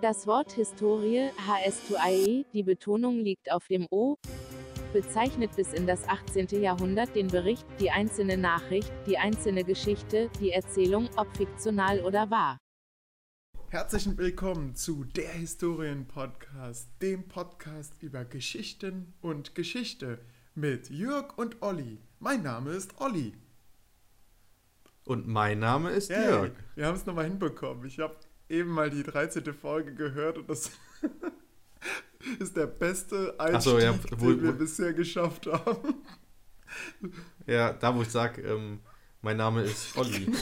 Das Wort Historie, HS2IE, die Betonung liegt auf dem O, bezeichnet bis in das 18. Jahrhundert den Bericht, die einzelne Nachricht, die einzelne Geschichte, die Erzählung, ob fiktional oder wahr. Herzlich willkommen zu der Historien-Podcast, dem Podcast über Geschichten und Geschichte mit Jörg und Olli. Mein Name ist Olli. Und mein Name ist Yay, Jörg. Wir haben es nochmal hinbekommen. Ich habe eben mal die 13. Folge gehört und das ist der beste Einstieg, so, ja, wo- den wir wo- bisher geschafft haben. Ja, da wo ich sage, ähm, mein Name ist Olli.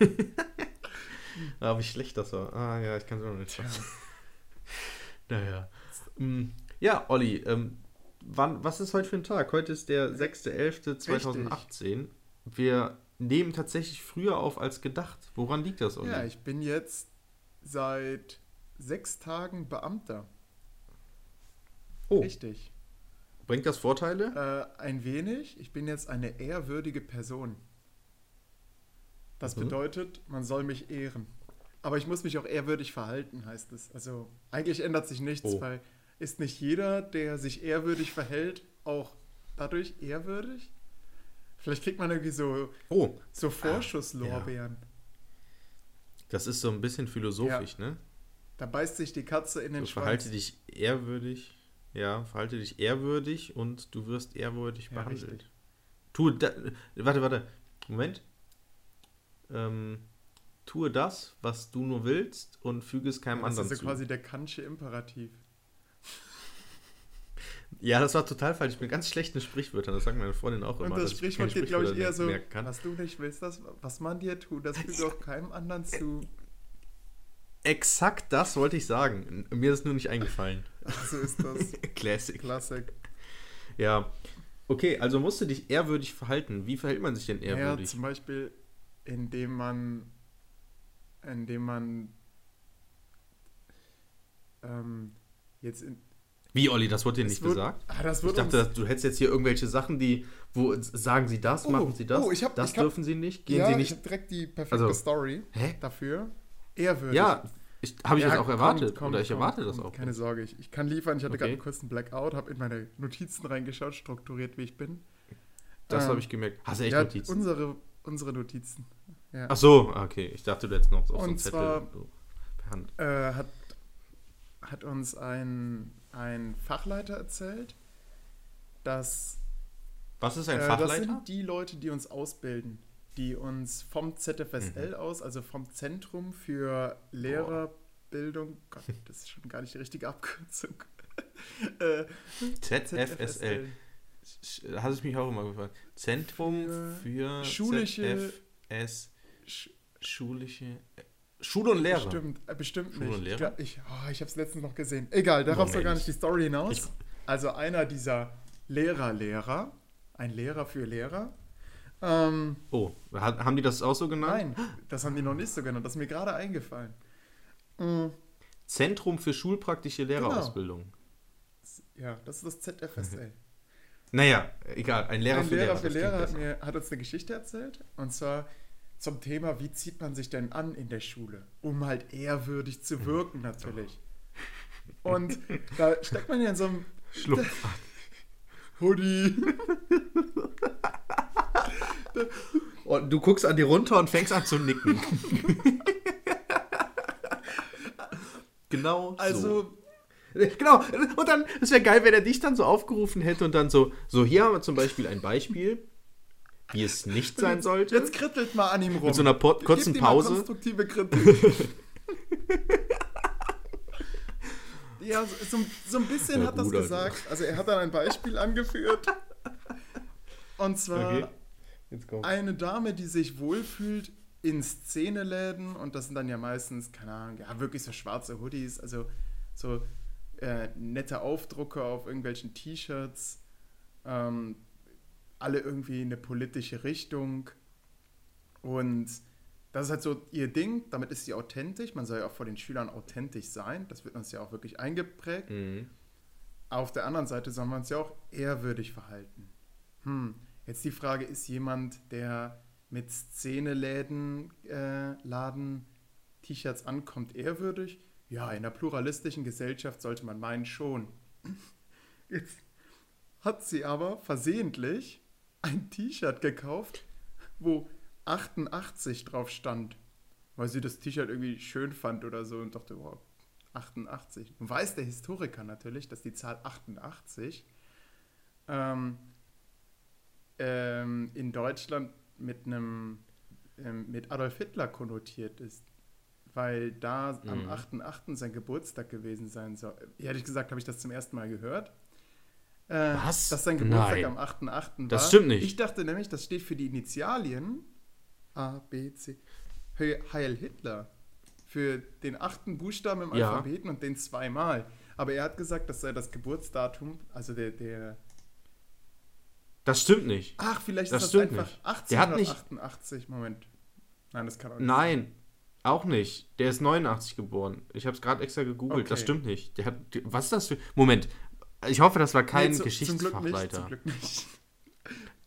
ah, wie schlecht das war. Ah ja, ich kann es noch nicht sagen. naja. Mm, Ja, Olli, ähm, wann, was ist heute für ein Tag? Heute ist der 6.11.2018. Wir nehmen tatsächlich früher auf als gedacht. Woran liegt das, Olli? Ja, ich bin jetzt seit sechs Tagen Beamter. oh, Richtig. bringt das Vorteile? Äh, ein wenig. Ich bin jetzt eine ehrwürdige Person. Das Mhm. bedeutet, man soll mich ehren. Aber ich muss mich auch ehrwürdig verhalten, heißt es. Also eigentlich ändert sich nichts, Oh. weil ist nicht jeder, der sich ehrwürdig verhält, auch dadurch ehrwürdig? Vielleicht kriegt man irgendwie so, Oh, so Vorschusslorbeeren. Das ist so ein bisschen philosophisch, ne? Da beißt sich die Katze in den Du Schwanz. verhalte dich ehrwürdig. Ja, verhalte dich ehrwürdig und du wirst ehrwürdig Ja, behandelt. richtig. Tue da, warte, warte. Moment. Ähm, tue das, was du nur willst und füge es keinem Das anderen ist ja zu. quasi der Kantsche Imperativ. Ja, das war total falsch. Ich bin ganz schlecht in Sprichwörtern. Das sagt meine Freundin auch Und immer. das dass ich Sprichwort geht, glaube ich, eher so, was du nicht willst, das, was man dir tut, das füge auch keinem anderen zu. Exakt das wollte ich sagen. Mir ist nur nicht eingefallen. So ist das. Classic. Klassik. Ja. Okay, also musst du dich ehrwürdig verhalten. Wie verhält man sich denn Ja, ehrwürdig? zum Beispiel, indem man, indem man ähm, jetzt in, Wie, Olli, das wurde dir nicht wird- gesagt? Ah, Ich dachte, du hättest jetzt hier irgendwelche Sachen, die, wo sagen sie das, Oh, machen sie das, oh, ich hab- das ich hab- dürfen sie nicht, gehen ja, sie ich nicht. habe direkt die perfekte Also- Story Hä? dafür. Ehrwürdig. Ja, ich, habe ich Ja, das auch kommt, erwartet. kommt, oder ich kommt, erwarte das kommt. auch. Keine Sorge, ich, ich kann liefern. Ich hatte Okay. gerade einen kurzen Blackout, habe in meine Notizen reingeschaut, strukturiert wie ich bin. Das Ähm, habe ich gemerkt. Hast du echt ja, Notizen? Unsere, unsere Notizen. Ja. Ach so, okay. Ich dachte, du hättest noch so einen Zettel zwar- so per Hand. äh, hat, hat uns ein, ein Fachleiter erzählt, dass Was ist ein äh, das Fachleiter? sind die Leute, die uns ausbilden, die uns vom ZFSL Mhm. aus, also vom Zentrum für Lehrerbildung, Gott, das ist schon gar nicht die richtige Abkürzung. äh, ZFSL. Sch- Hat es mich auch immer gefragt. Zentrum für, Schulische- ZFS. Sch- Schulische. Schule und Lehrer. Bestimmt, äh, bestimmt Schule und nicht. Ich, Lehrer? glaub, ich, oh, ich habe es letztens noch gesehen. Egal, darauf soll gar nicht die Story hinaus. Ich- also einer dieser Lehrer-Lehrer, ein Lehrer für Lehrer. Ähm, Oh, ha- haben die das auch so genannt? nein, das haben die noch nicht so genannt. Das ist mir gerade eingefallen. Mm, Zentrum für schulpraktische Lehrerausbildung. Ja, das ist das ZFSL. Naja, egal. Ein Lehrer ein für Lehrer Lehrer. für Lehrer hat, mir, hat uns eine Geschichte erzählt. Und zwar zum Thema, wie zieht man sich denn an in der Schule? Um halt ehrwürdig zu wirken, natürlich. Und da steckt man ja in so einem Schlupf. Hoodie. Und du guckst an dir runter und fängst an zu nicken. genau. Also, so. Genau. Und dann, es wäre geil, wenn er dich dann so aufgerufen hätte und dann so, so hier haben wir zum Beispiel ein Beispiel, wie es nicht sein sollte. jetzt krittelt mal an ihm rum. Mit so einer po- kurzen Gebt ihm mal Pause. konstruktive Kritik. ja, so, so, ein bisschen Ja, hat das gesagt. Also er hat dann ein Beispiel angeführt. Und zwar Okay. Eine Dame, die sich wohlfühlt in Szeneläden und das sind dann ja meistens, keine Ahnung, ja wirklich so schwarze Hoodies, also so äh, nette Aufdrucke auf irgendwelchen T-Shirts, ähm, alle irgendwie eine politische Richtung und das ist halt so ihr Ding, damit ist sie authentisch, man soll ja auch vor den Schülern authentisch sein, das wird uns ja auch wirklich eingeprägt. Mhm. Auf der anderen Seite soll man uns ja auch ehrwürdig verhalten. Hm, jetzt die Frage, ist jemand, der mit Szeneläden, äh, Laden, T-Shirts ankommt, ehrwürdig? ja, in einer pluralistischen Gesellschaft sollte man meinen schon. Jetzt hat sie aber versehentlich ein T-Shirt gekauft, wo 88 drauf stand, weil sie das T-Shirt irgendwie schön fand oder so und dachte, wow, 88. Nun weiß der Historiker natürlich, dass die Zahl 88 ähm, ähm, in Deutschland mit einem ähm, mit Adolf Hitler konnotiert ist, weil da mhm. am 8.8. sein Geburtstag gewesen sein soll. Ehrlich gesagt habe ich das zum ersten Mal gehört. Äh, Was? Dass sein Geburtstag Nein. am 8.8. war. Das stimmt nicht. Ich dachte nämlich, das steht für die Initialien A, B, C. Heil Hitler. Für den achten Buchstaben im ja. Alphabeten und den zweimal. Aber er hat gesagt, das sei das Geburtsdatum, also der, der das stimmt nicht. Ach, vielleicht das ist das einfach nicht. 1888. Moment. Nein, das kann auch nicht Nein, sein. auch nicht. Der ist 89 geboren. Ich habe es gerade extra gegoogelt. Okay. Das stimmt nicht. Der hat, was ist das für... Moment. Ich hoffe, das war kein nee, zu, Geschichtsfachleiter. Zum Glück nicht, zum Glück nicht.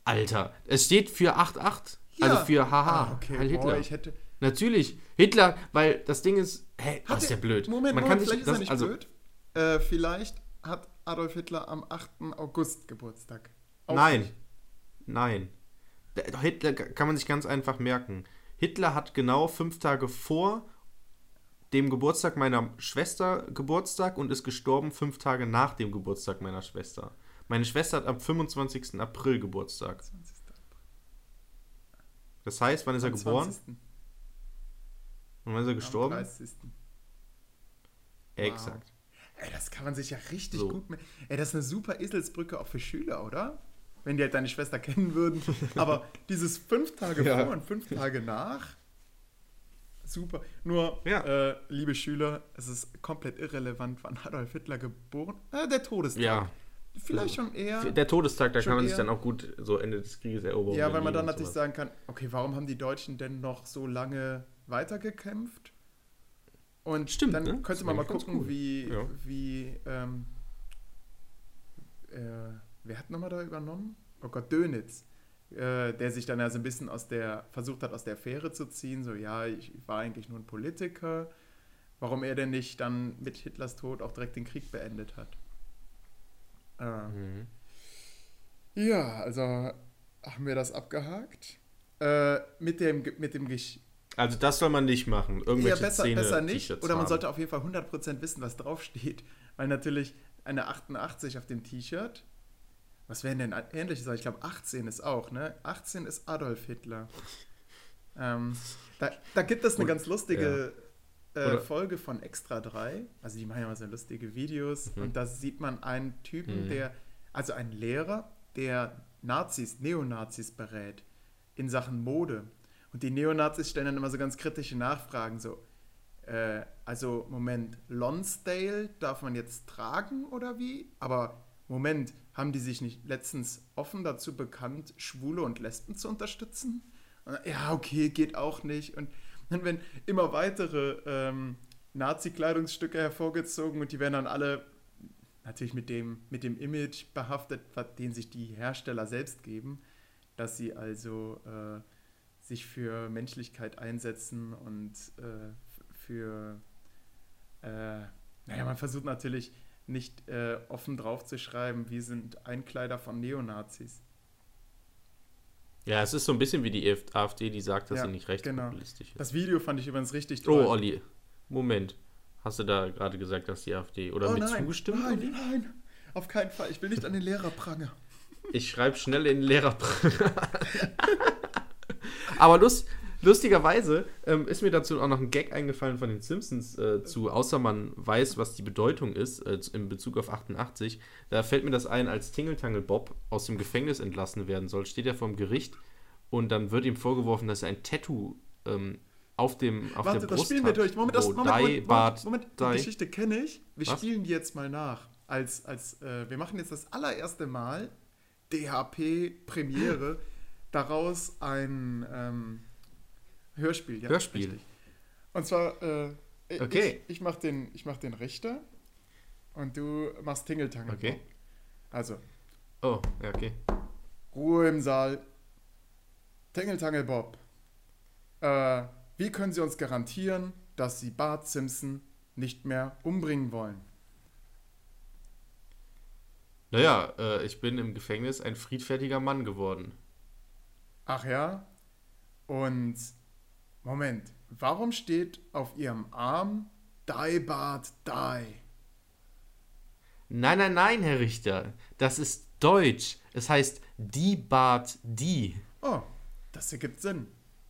Alter, es steht für 88. Ja. Also für haha, ah, okay. Heil Hitler. Boah, ich hätte... Natürlich. Hitler, weil das Ding ist... Hä, das ist ja blöd. Moment, Man Moment, kann vielleicht nicht, ist er nicht also, blöd. Äh, vielleicht hat Adolf Hitler am 8. August Geburtstag. Auch Nein. Nicht. Nein. Hitler kann man sich ganz einfach merken. Hitler hat genau fünf Tage vor dem Geburtstag meiner Schwester Geburtstag und ist gestorben fünf Tage nach dem Geburtstag meiner Schwester. Meine Schwester hat am 25. April Geburtstag. Das heißt, wann ist er geboren? Und wann ist er gestorben? Am 30. Exakt. Wow. Ey, das kann man sich ja richtig so. gut. Ey, das ist eine super Eselsbrücke auch für Schüler, oder? wenn die halt deine Schwester kennen würden. Aber dieses fünf Tage ja. vor und fünf Tage nach, super. Nur, ja. äh, liebe Schüler, es ist komplett irrelevant, wann Adolf Hitler geboren äh, Der Todestag. Ja. Vielleicht schon eher. Der Todestag, da kann man sich dann auch gut so Ende des Krieges erobern. Ja, weil man dann natürlich sagen kann, okay, warum haben die Deutschen denn noch so lange weitergekämpft? Und Stimmt, dann ne? könnte man mal gucken, cool. wie, ja. wie ähm, äh, wer hat nochmal da übernommen? Oh Gott, Dönitz. Äh, der sich dann ja so ein bisschen aus der, versucht hat, aus der Affäre zu ziehen, so, ja, ich war eigentlich nur ein Politiker. Warum er denn nicht dann mit Hitlers Tod auch direkt den Krieg beendet hat. Äh, mhm. Ja, also haben wir das abgehakt. Äh, mit dem, mit dem Gesch also das soll man nicht machen. Irgendwelche ja, besser, Szene besser nicht. Oder man haben. sollte auf jeden Fall 100% wissen, was draufsteht. Weil natürlich eine 88 auf dem T-Shirt was wären denn ähnliche Sachen? Ich glaube, 18 ist auch, ne? 18 ist Adolf Hitler. Ähm, da, da, gibt es eine ganz lustige ja. äh, Folge von Extra 3. Also, die machen ja mal so lustige Videos. Mhm. Und da sieht man einen Typen, mhm. der, also einen Lehrer, der Nazis, Neonazis berät in Sachen Mode. Und die Neonazis stellen dann immer so ganz kritische Nachfragen, so, äh, also Moment, Lonsdale darf man jetzt tragen oder wie? Aber Moment, haben die sich nicht letztens offen dazu bekannt, Schwule und Lesben zu unterstützen? Ja, okay, geht auch nicht. Und dann werden immer weitere ähm, Nazi-Kleidungsstücke hervorgezogen und die werden dann alle natürlich mit dem, mit dem Image behaftet, den sich die Hersteller selbst geben, dass sie also äh, sich für Menschlichkeit einsetzen und äh, für, äh, naja, man versucht natürlich nicht äh, offen drauf zu schreiben, wir sind Einkleider von Neonazis. Ja, es ist so ein bisschen wie die AfD, die sagt, dass ja, sie nicht rechtspopulistisch genau. ist. Das Video fand ich übrigens richtig toll. Oh, Olli, Moment. Hast du da gerade gesagt, dass die AfD oder oh, mit nein, zugestimmt? Nein, Olli? nein, auf keinen Fall. Ich will nicht an den Lehrer prange. Ich schreibe schnell in den Lehrerpranger. Aber Lust, Lustigerweise ähm, ist mir dazu auch noch ein Gag eingefallen von den Simpsons äh, zu, außer man weiß, was die Bedeutung ist äh, in Bezug auf 88. Da fällt mir das ein, als Tingeltangel Bob aus dem Gefängnis entlassen werden soll, steht er vor dem Gericht und dann wird ihm vorgeworfen, dass er ein Tattoo ähm, auf dem auf Warte, der Brust das spielen wir durch. Moment, das, Moment, Moment, Moment, Moment, die Geschichte kenne ich. Wir was? spielen die jetzt mal nach. Als, als, äh, wir machen jetzt das allererste Mal DHP Premiere daraus ein ähm, Hörspiel, ja. Hörspiel. Richtig. Und zwar, äh, okay. ich, ich mache den, mach den Richter und du machst Tingeltangel. Okay. Also. Oh, ja, okay. Ruhe im Saal. Tingeltangel Bob. Äh, wie können Sie uns garantieren, dass Sie Bart Simpson nicht mehr umbringen wollen. Naja, äh, ich bin im Gefängnis ein friedfertiger Mann geworden. Ach ja? Und Moment, warum steht auf ihrem Arm Die Bart Die? Nein, nein, nein, Herr Richter. Das ist Deutsch. Es heißt Die Bart Die. Oh, das ergibt Sinn.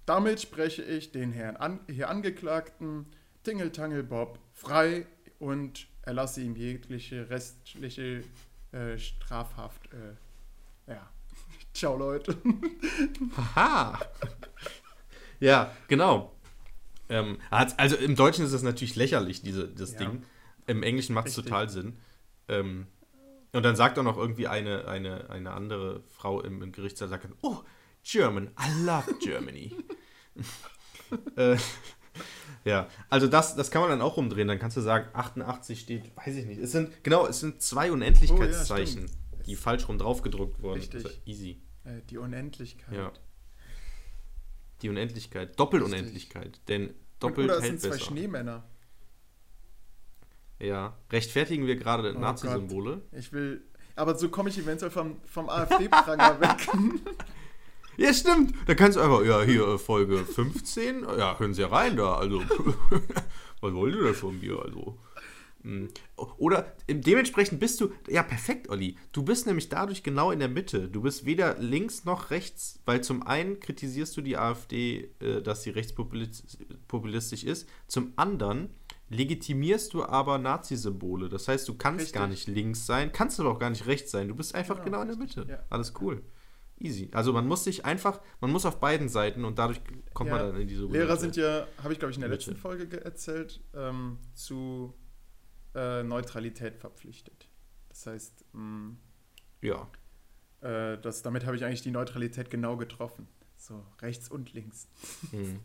Damit spreche ich den Herrn an, hier Angeklagten Tingeltangel Bob frei und erlasse ihm jegliche restliche äh, Strafhaft. Äh, ja. Ciao, Leute. Haha. ja, genau. Ähm, also im Deutschen ist das natürlich lächerlich, diese, das ja. Ding. Im Englischen macht es total Sinn. Ähm, und dann sagt auch noch irgendwie eine, eine, eine andere Frau im, im Gerichtssaal, sagt dann, oh, German, I love Germany. äh, ja, also das, das kann man dann auch umdrehen. Dann kannst du sagen, 88 steht, weiß ich nicht. Es sind, genau, es sind zwei Unendlichkeitszeichen, oh, ja, die falsch rum drauf gedruckt wurden. Richtig. Also easy. Äh, die Unendlichkeit. Ja. Die Unendlichkeit. Doppelunendlichkeit. Denn doppelt Oder hält sind zwei besser. Schneemänner. Ja. Rechtfertigen wir gerade oh Nazi-Symbole? Ich will. Aber so komme ich eventuell vom, vom AfD-Pranger weg. Ja, stimmt. Da kannst du einfach, ja, hier äh, Folge 15, ja, hören Sie ja rein da. Also, was wollt ihr da von mir? Also. Hm. Oder dementsprechend bist du, ja, perfekt, Olli. Du bist nämlich dadurch genau in der Mitte. Du bist weder links noch rechts, weil zum einen kritisierst du die AfD, äh, dass sie rechtspopulistisch ist, zum anderen legitimierst du aber Nazi-Symbole. Das heißt, du kannst Richtig. gar nicht links sein, kannst aber auch gar nicht rechts sein. Du bist einfach genau, genau in der Mitte. Ja. Alles cool. Easy. Also man muss sich einfach, man muss auf beiden Seiten und dadurch kommt ja, man dann in diese Lehrer sind ja, habe ich glaube ich in der letzten Folge erzählt, ähm, zu äh, Neutralität verpflichtet. Das heißt, mh, mm, ja. Äh, das, damit habe ich eigentlich die Neutralität genau getroffen. So rechts und links. Mhm.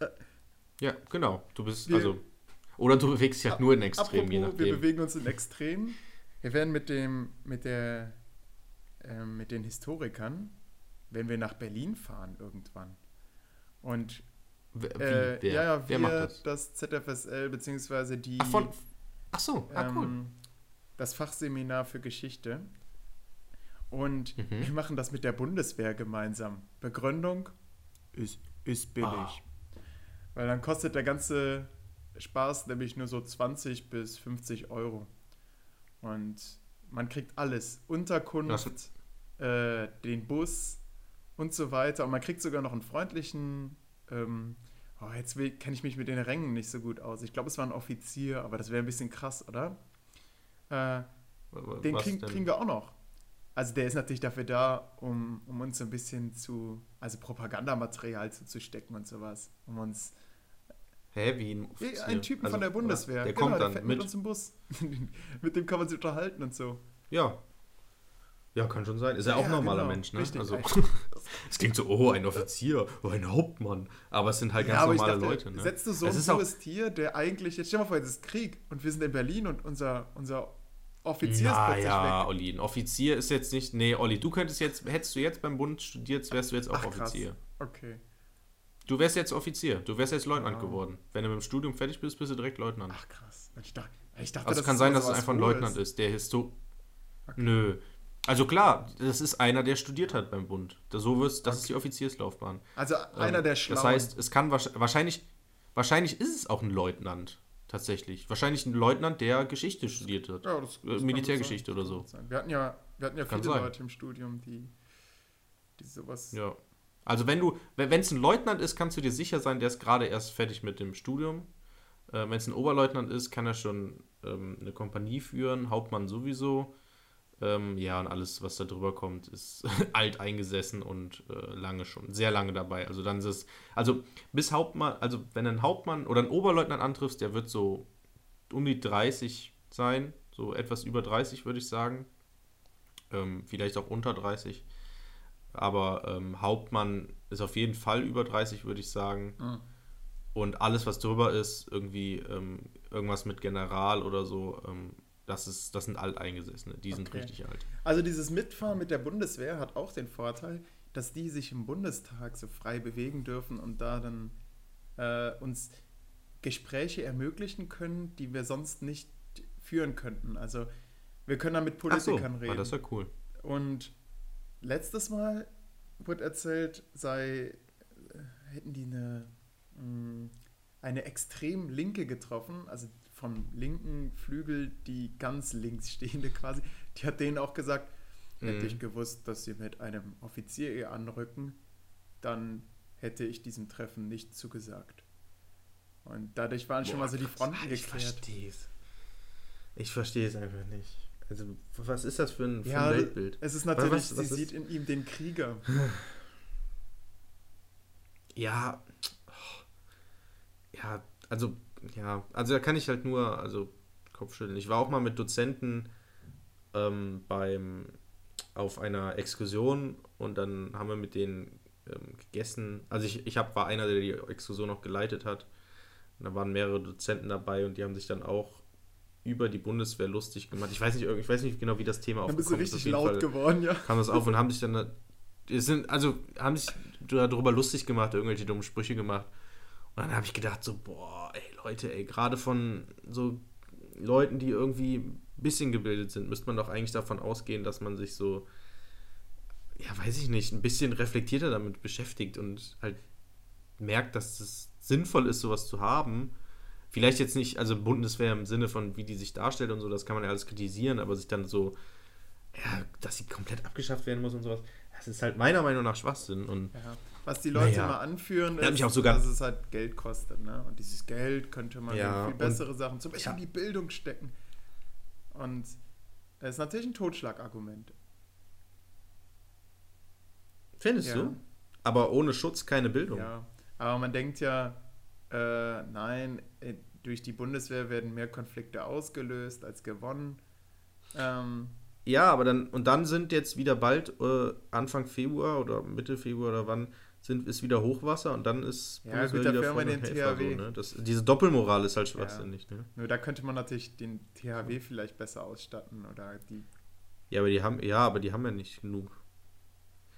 ja, genau. Du bist wir, also oder du bewegst dich halt nur in Extremen, je nachdem. Wir bewegen uns in Extremen. Wir werden mit dem mit der äh, mit den Historikern, wenn wir nach Berlin fahren irgendwann. Und Wie, äh, ja, ja, wir, das? das? ZFSL, beziehungsweise die. Ach, von, ach so, ah, cool. Ähm, das Fachseminar für Geschichte. Und mhm. wir machen das mit der Bundeswehr gemeinsam. Begründung ist, ist billig. Ah. Weil dann kostet der ganze Spaß nämlich nur so 20 bis 50 Euro. Und man kriegt alles. Unterkunft, äh, den Bus und so weiter. Und man kriegt sogar noch einen freundlichen. Ähm, oh, jetzt kenne ich mich mit den Rängen nicht so gut aus. Ich glaube, es war ein Offizier, aber das wäre ein bisschen krass, oder? Äh, den krieg, kriegen wir auch noch. Also der ist natürlich dafür da, um, um uns so ein bisschen zu, also Propagandamaterial zuzustecken und sowas. Um uns Hä, wie ein Offizier? Ein Typen also, von der Bundeswehr. Der genau, kommt dann der mit. mit uns im Bus. mit dem kann man sich unterhalten und so. Ja. Ja, kann schon sein. Ist ja, ja auch ein normaler genau. Mensch, ne? Richtig, also, es klingt so, oh, ein Offizier, oh, ein Hauptmann. Aber es sind halt ganz ja, normale dachte, Leute, ne? Setzt du so ein hohes Tier, der eigentlich, jetzt stell dir mal vor, es ist Krieg und wir sind in Berlin und unser, unser Offizier ist plötzlich ja, weg. Olli, ein Offizier ist jetzt nicht, nee, Olli, du könntest jetzt, hättest du jetzt beim Bund studiert, wärst du jetzt auch Ach, Offizier. Okay. Du wärst jetzt Offizier, du wärst jetzt Leutnant wow. geworden. Wenn du mit dem Studium fertig bist, bist du direkt Leutnant. Ach krass. Ich dachte, ich dachte also es kann sein, dass es einfach ein Leutnant ist, der Histo. Okay. Nö. Also klar, das ist einer, der studiert hat beim Bund. So wirst, das okay. ist die Offizierslaufbahn. Also einer ähm, der Schlauen. Das heißt, es kann wahrscheinlich, wahrscheinlich ist es auch ein Leutnant tatsächlich. Wahrscheinlich ein Leutnant, der Geschichte studiert hat. Ja, das, das Militärgeschichte oder so. Wir hatten ja, wir hatten ja viele Leute im Studium, die, die sowas ja. Also wenn du, wenn es ein Leutnant ist, kannst du dir sicher sein, der ist gerade erst fertig mit dem Studium. Äh, wenn es ein Oberleutnant ist, kann er schon ähm, eine Kompanie führen, Hauptmann sowieso. Ähm, ja, und alles, was da drüber kommt, ist alt eingesessen und äh, lange schon, sehr lange dabei. Also dann ist es, also bis Hauptmann, also wenn ein Hauptmann oder ein Oberleutnant antriffst, der wird so um die 30 sein, so etwas über 30 würde ich sagen. Ähm, vielleicht auch unter 30. Aber ähm, Hauptmann ist auf jeden Fall über 30, würde ich sagen. Mhm. Und alles, was drüber ist, irgendwie ähm, irgendwas mit General oder so, ähm, das, ist, das sind Alteingesessene. Die sind okay. richtig alt. Also dieses Mitfahren mit der Bundeswehr hat auch den Vorteil, dass die sich im Bundestag so frei bewegen dürfen und da dann äh, uns Gespräche ermöglichen können, die wir sonst nicht führen könnten. Also wir können dann mit Politikern so, reden. Ah, das ist ja cool. Und letztes Mal wurde erzählt, sei, hätten die eine, mh, eine extrem linke getroffen, also vom linken Flügel die ganz links stehende quasi, die hat denen auch gesagt, hätte Mhm. ich gewusst, dass sie mit einem Offizier ihr anrücken, dann hätte ich diesem Treffen nicht zugesagt. Und dadurch waren schon mal so die Fronten Ah, ich geklärt. verstehe es. Ich verstehe es einfach nicht. Also, was ist das für ein, für Ja, ein Weltbild? es ist natürlich, was- was sie ist- sieht in ihm den Krieger. Ja, ja, also, ja, also da kann ich halt nur, also Kopfschütteln. Ich war auch mal mit Dozenten ähm, beim, auf einer Exkursion und dann haben wir mit denen ähm, gegessen. Also ich, ich hab, war einer, der die Exkursion noch geleitet hat. Und da waren mehrere Dozenten dabei und die haben sich dann auch über die Bundeswehr lustig gemacht. Ich weiß nicht, ich weiß nicht genau, wie das Thema Dann bist du aufgekommen ist. Richtig laut Fall geworden, ja. kam das auf und haben sich dann, sind, also haben sich darüber lustig gemacht, irgendwelche dummen Sprüche gemacht. Und dann habe ich gedacht, so, boah, ey Leute, ey, gerade von so Leuten, die irgendwie ein bisschen gebildet sind, müsste man doch eigentlich davon ausgehen, dass man sich so, ja, weiß ich nicht, ein bisschen reflektierter damit beschäftigt und halt merkt, dass es sinnvoll ist, sowas zu haben. Vielleicht jetzt nicht, also Bundeswehr im Sinne von, wie die sich darstellt und so, das kann man ja alles kritisieren, aber sich dann so, ja, dass sie komplett abgeschafft werden muss und sowas, das ist halt meiner Meinung nach Schwachsinn. Und Ja. Was die Leute Naja. immer anführen, hat mich auch sogar- dass es halt Geld kostet. Ne? Und dieses Geld könnte man Ja, in viel bessere Sachen, zum Beispiel Ja. die Bildung stecken. Und das ist natürlich ein Totschlagargument. findest Ja. du? Aber ohne Schutz keine Bildung. Ja. Aber man denkt ja, äh, nein, äh, durch die Bundeswehr werden mehr Konflikte ausgelöst als gewonnen. Ähm, Ja, aber dann, und dann sind jetzt wieder bald, äh, Anfang Februar oder Mitte Februar oder wann, sind, ist wieder Hochwasser und dann ist Ja, gut, dafür wir den THW. ne? das, diese Doppelmoral ist halt schwachsinnig. Ne? nur da könnte man natürlich den THW vielleicht besser ausstatten oder die. Ja, aber die haben, ja, aber die haben ja nicht genug.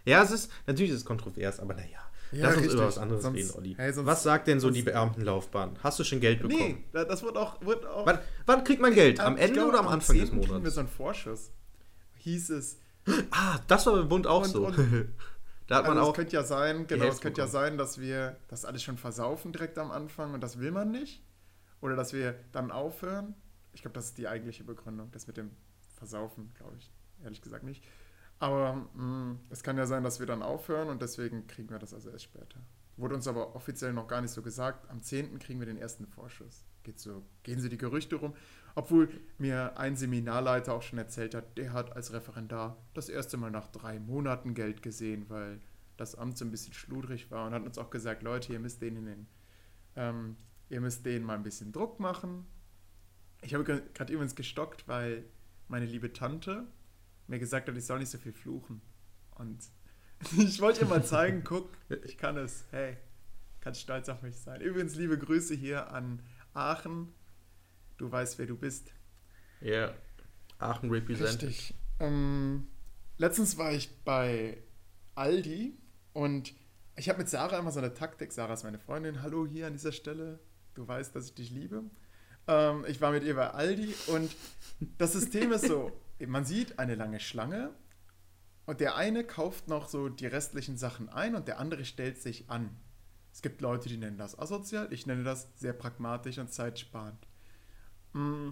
Ja, es ist, natürlich ist es kontrovers, aber naja. Ja, Lass uns richtig. über was anderes Sonst- reden, Olli. hey, sonst- was sagt denn so die Beamtenlaufbahn? Hast du schon Geld bekommen? Nee, da- das wird auch. Wird auch Wann, wann kriegt man Geld? Am Ende glaube, oder am Anfang des 10. kriegen wir Monats? so einen Vorschuss. Hieß es. Ah, das war beim Bund auch Und- so. und- da hat man Also auch. es könnte ja sein, genau, es könnte ja sein, dass wir das alles schon versaufen direkt am Anfang und das will man nicht. Oder dass wir dann aufhören. Ich glaube, das ist die eigentliche Begründung. Das mit dem Versaufen, glaube ich, ehrlich gesagt nicht. Aber mh, es kann ja sein, dass wir dann aufhören und deswegen kriegen wir das also erst später. Wurde uns aber offiziell noch gar nicht so gesagt. Am 10. kriegen wir den ersten Vorschuss. Geht so, gehen so die Gerüchte rum. Obwohl mir ein Seminarleiter auch schon erzählt hat, der hat als Referendar das erste Mal nach drei Monaten Geld gesehen, weil das Amt so ein bisschen schludrig war und hat uns auch gesagt, Leute, ihr müsst denen den, ähm, ihr müsst denen mal ein bisschen Druck machen. Ich habe gerade übrigens gestockt, weil meine liebe Tante mir gesagt hat, ich soll nicht so viel fluchen. Und ich wollte ihr mal zeigen, guck, ich kann es. Hey, kannst stolz auf mich sein. Übrigens, liebe Grüße hier an Aachen. Du weißt, wer du bist. Ja. Aachen represented. Richtig. Ähm, letztens war ich bei Aldi und ich habe mit Sarah immer so eine Taktik. Sarah ist meine Freundin. Hallo hier an dieser Stelle. Du weißt, dass ich dich liebe. Ähm, ich war mit ihr bei Aldi und das System ist so: Man sieht eine lange Schlange und der eine kauft noch so die restlichen Sachen ein und der andere stellt sich an. Es gibt Leute, die nennen das asozial. Ich nenne das sehr pragmatisch und zeitsparend. Mm,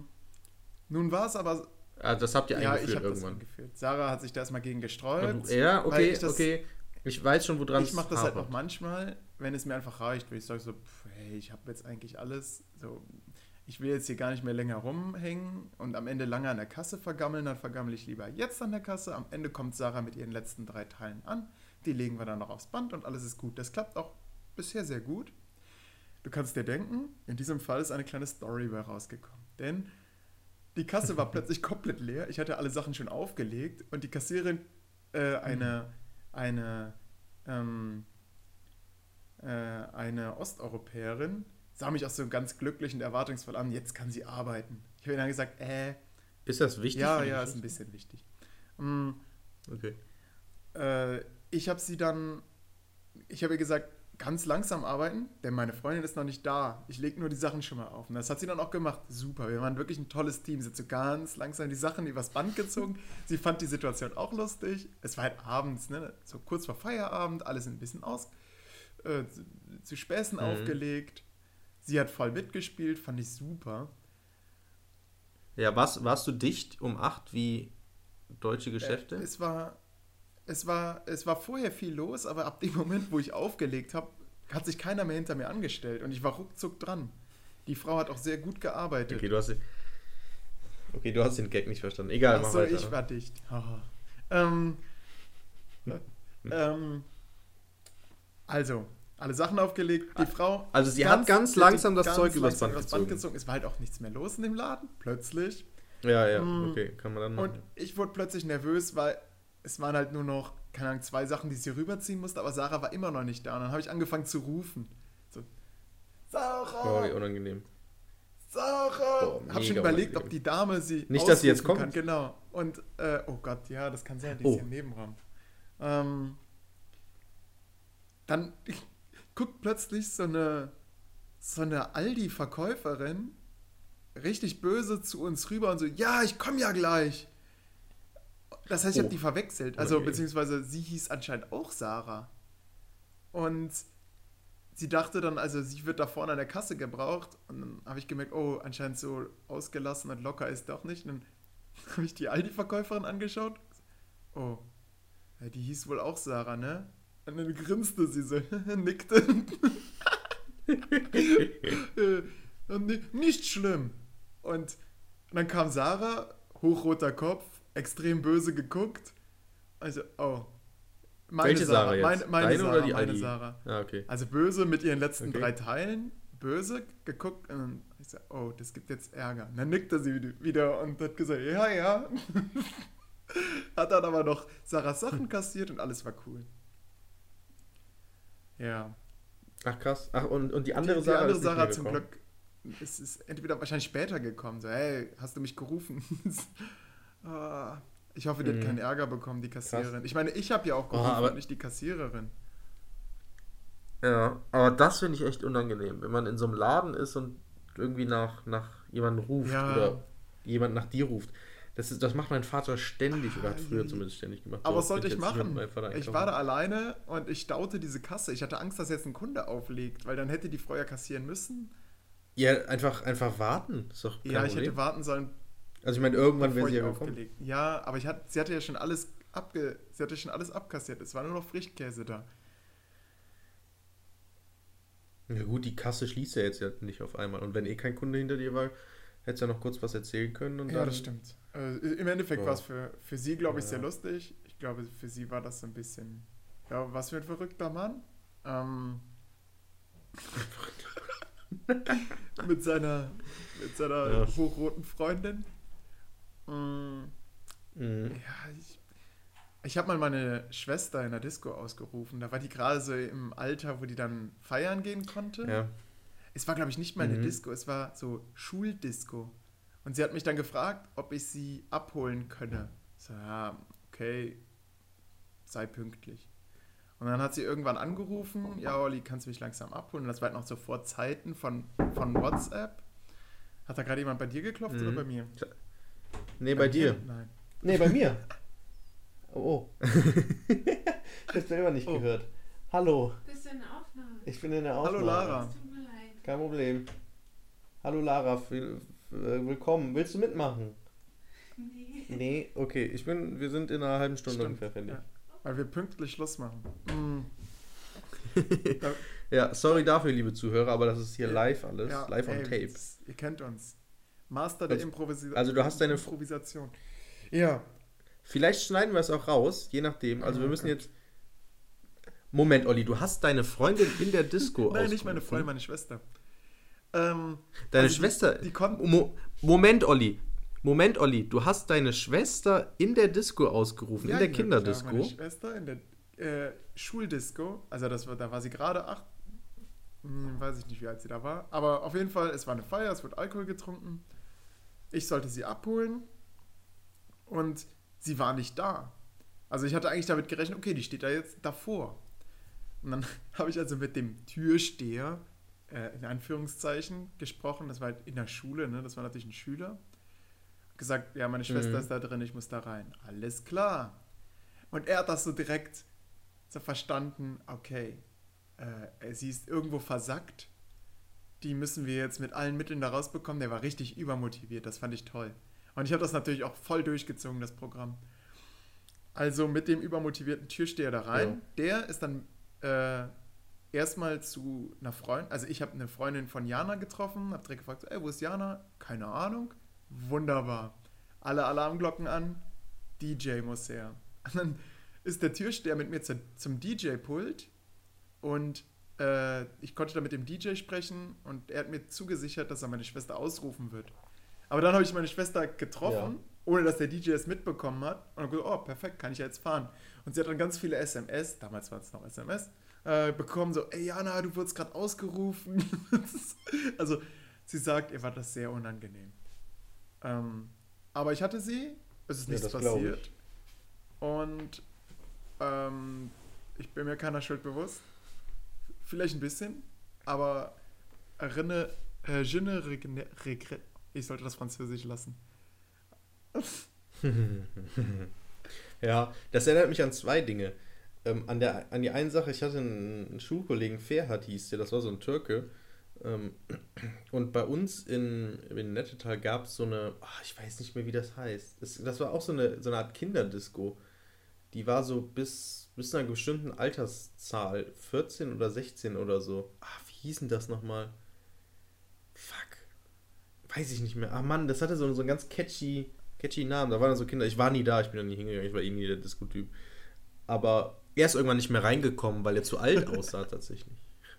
Nun war es aber Ah, das habt ihr ja, ich eingeführt das irgendwann. eingeführt. Sarah hat sich da erstmal gegen gestreut. Ja, okay, ich das- okay. Ich weiß schon, woran Ich mache das halt noch manchmal, wenn es mir einfach reicht, weil ich sage so, pff, hey, ich habe jetzt eigentlich alles, so, ich will jetzt hier gar nicht mehr länger rumhängen und am Ende lange an der Kasse vergammeln, dann vergammel ich lieber jetzt an der Kasse. Am Ende kommt Sarah mit ihren letzten drei Teilen an, die legen wir dann noch aufs Band und alles ist gut. Das klappt auch bisher sehr gut. Du kannst dir denken, in diesem Fall ist eine kleine Story bei rausgekommen, denn die Kasse war plötzlich komplett leer. Ich hatte alle Sachen schon aufgelegt und die Kassiererin, äh, eine, eine, ähm, äh, eine Osteuropäerin, sah mich auch so ganz glücklich und erwartungsvoll an. Jetzt kann sie arbeiten. Ich habe ihr dann gesagt, äh, Ist das wichtig? ja, ja, ist ein bisschen wichtig. Mm, Okay. äh, ich habe sie dann, ich habe ihr gesagt, ganz langsam arbeiten, denn meine Freundin ist noch nicht da. Ich lege nur die Sachen schon mal auf. Und das hat sie dann auch gemacht. Super, wir waren wirklich ein tolles Team. Sie hat so ganz langsam die Sachen übers Band gezogen. Sie fand die Situation auch lustig. Es war halt abends, ne? so kurz vor Feierabend, alles ein bisschen aus, äh, zu Späßen mhm. aufgelegt. Sie hat voll mitgespielt, fand ich super. Ja, warst, warst du dicht um 8 wie deutsche äh, Geschäfte? Äh, es war es war, es war vorher viel los, aber ab dem Moment, wo ich aufgelegt habe, hat sich keiner mehr hinter mir angestellt und ich war ruckzuck dran. Die Frau hat auch sehr gut gearbeitet. Okay, du hast den, okay, du hast den Gag nicht verstanden. Egal, Ach so, weiter. ich war dicht. ähm, ähm, also, alle Sachen aufgelegt. Die Frau. Also, sie ganz, hat ganz langsam das ganz Zeug übers Band, Band gezogen. Es war halt auch nichts mehr los in dem Laden, plötzlich. Ja, ja, mm. okay, kann man dann machen. Und ich wurde plötzlich nervös, weil es waren halt nur noch, keine Ahnung, zwei Sachen, die sie rüberziehen musste, aber Sarah war immer noch nicht da. Und dann habe ich angefangen zu rufen. So, Sarah! Boah, wie unangenehm. Sarah! Boah, hab schon überlegt, unangenehm. ob die Dame sie. Nicht, dass sie jetzt kommt. Kann. Genau. Und, äh, oh Gott, ja, das kann sein, die oh. ist im Nebenraum. Ähm, dann guckt plötzlich so eine, so eine Aldi-Verkäuferin richtig böse zu uns rüber und so: Ja, ich komme ja gleich. Das heißt, ich oh. habe die verwechselt. Also, okay. beziehungsweise sie hieß anscheinend auch Sarah. Und sie dachte dann, also sie wird da vorne an der Kasse gebraucht. Und dann habe ich gemerkt, oh, anscheinend so ausgelassen und locker ist doch nicht. Und dann habe ich die Aldi-Verkäuferin angeschaut. Oh, ja, die hieß wohl auch Sarah, ne? Und dann grinste sie so, nickte. und nicht schlimm. Und dann kam Sarah, hochroter Kopf, extrem böse geguckt. Also, oh. Meine Welche Sarah, Sarah jetzt? Meine, meine Deine Sarah, oder die meine Aldi? Sarah. Ah, okay. Also böse mit ihren letzten okay. drei Teilen. Böse geguckt und ich so, oh, das gibt jetzt Ärger. Und dann nickte sie wieder und hat gesagt, ja, ja. hat dann aber noch Sarahs Sachen kassiert und alles war cool. Ja. Ach krass. Ach, und, und die andere die, Sarah. Die andere Sarah zum Glück es ist entweder wahrscheinlich später gekommen. So, hey, hast du mich gerufen? Ah, ich hoffe, die mhm. hat keinen Ärger bekommen, die Kassiererin. Krass. Ich meine, ich habe ja auch gerufen, oh, aber nicht die Kassiererin. Ja, aber das finde ich echt unangenehm, wenn man in so einem Laden ist und irgendwie nach, nach jemandem ruft ja. oder jemand nach dir ruft. Das, ist, das macht mein Vater ständig oder hat früher zumindest ständig gemacht. Aber was sollte ich machen? Ich war da alleine und ich staute diese Kasse. Ich hatte Angst, dass jetzt ein Kunde auflegt, weil dann hätte die Frau ja kassieren müssen. Ja, einfach, einfach warten. Ja, ich Problem. hätte warten sollen. Also ich meine, irgendwann wäre sie ja gekommen. Ja, aber ich hat, sie hatte ja schon alles abge, sie hatte schon alles abkassiert. Es war nur noch Frischkäse da. Ja gut, die Kasse schließt ja jetzt ja nicht auf einmal. Und wenn eh kein Kunde hinter dir war, hättest du ja noch kurz was erzählen können. Und ja, dann, das stimmt. Also Im Endeffekt oh. war es für, für sie, glaube ich, ja. sehr lustig. Ich glaube, für sie war das so ein bisschen, ja, was für ein verrückter Mann. Ähm, mit seiner, mit seiner ja. hochroten Freundin. Mhm. Ja, ich, ich habe mal meine Schwester in der Disco ausgerufen. Da war die gerade so im Alter, wo die dann feiern gehen konnte. Ja. Es war, glaube ich, nicht meine mhm. Disco, es war so Schuldisco. Und sie hat mich dann gefragt, ob ich sie abholen könne. Ich so, ja, okay, sei pünktlich. Und dann hat sie irgendwann angerufen, ja, Olli, kannst du mich langsam abholen? Und das war halt noch so vor Zeiten von, von WhatsApp. Hat da gerade jemand bei dir geklopft mhm. oder bei mir? Nee, bei, bei dir. Nein. Nee, bei mir. Oh. oh. ich hab's selber nicht oh. gehört. Hallo. Bist du in der Aufnahme? Ich bin in der Aufnahme. Hallo Lara. tut mir leid. Kein Problem. Hallo Lara, willkommen. Willst du mitmachen? Nee. Nee, okay. Ich bin, wir sind in einer halben Stunde Stimmt. ungefähr fertig. Ja. Weil wir pünktlich Schluss machen. Mm. ja, sorry dafür, liebe Zuhörer, aber das ist hier live alles. Ja, live on ey, tape. Ihr kennt uns. Master der also, Improvisation. Also du hast deine Improvisation. Ja. Vielleicht schneiden wir es auch raus, je nachdem. Also wir müssen jetzt. Moment, Olli, du hast deine Freundin in der Disco Nein, nicht meine Freundin, meine Schwester. Ähm, deine also Schwester. Die, die. Mo Moment, Olli. Moment, Olli, du hast deine Schwester in der Disco ausgerufen, ja, in der ja, Kinderdisco. Klar, meine Schwester in der äh, Schuldisco, also das war, da war sie gerade acht, hm, weiß ich nicht, wie alt sie da war, aber auf jeden Fall, es war eine Feier, es wurde Alkohol getrunken. Ich sollte sie abholen und sie war nicht da. Also ich hatte eigentlich damit gerechnet, okay, die steht da jetzt davor. Und dann habe ich also mit dem Türsteher, äh, in Anführungszeichen, gesprochen. Das war halt in der Schule, ne? das war natürlich ein Schüler. Gesagt, ja, meine Schwester Mhm. ist da drin, ich muss da rein. Alles klar. Und er hat das so direkt so verstanden, okay, äh, sie ist irgendwo versackt. Die müssen wir jetzt mit allen Mitteln da rausbekommen. Der war richtig übermotiviert, das fand ich toll. Und ich habe das natürlich auch voll durchgezogen, das Programm. Also mit dem übermotivierten Türsteher da rein. Ja. Der ist dann äh, erstmal zu einer Freundin, also ich habe eine Freundin von Jana getroffen, habe direkt gefragt, ey, wo ist Jana? Keine Ahnung. Wunderbar. Alle Alarmglocken an, DJ muss her. Und dann ist der Türsteher mit mir zu, zum DJ-Pult und äh, ich konnte da mit dem DJ sprechen und er hat mir zugesichert, dass er meine Schwester ausrufen wird. Aber dann habe ich meine Schwester getroffen, Ja. ohne dass der DJ es mitbekommen hat. Und habe gesagt, oh, perfekt, kann ich ja jetzt fahren. Und sie hat dann ganz viele SMS, damals war es noch SMS, äh, bekommen, so, ey Jana, du wurdest gerade ausgerufen. also sie sagt, ihr war das sehr unangenehm. Ähm, aber ich hatte sie, es ist Ja, nichts ich. passiert. Und ähm, ich bin mir keiner Schuld bewusst. Vielleicht ein bisschen, aber erinnere, äh, je ne regrette. Ich sollte das Französisch lassen. Ja, das erinnert mich an zwei Dinge. Ähm, an, der, an die eine Sache, ich hatte einen, einen Schulkollegen, Ferhat hieß der, das war so ein Türke. Ähm, und bei uns in, in Nettetal gab es so eine, ach, ich weiß nicht mehr, wie das heißt. Das, das war auch so eine, so eine Art Kinderdisco. Die war so bis, bis zu einer bestimmten Alterszahl, 14 oder 16 oder so. Ach, wie hieß denn das nochmal? Fuck. Weiß ich nicht mehr. Ach Mann, das hatte so, so einen ganz catchy, catchy Namen. Da waren dann so Kinder. Ich war nie da, ich bin da nie hingegangen, ich war eh nie der Disco-Typ. Aber er ist irgendwann nicht mehr reingekommen, weil er zu alt aussah tatsächlich.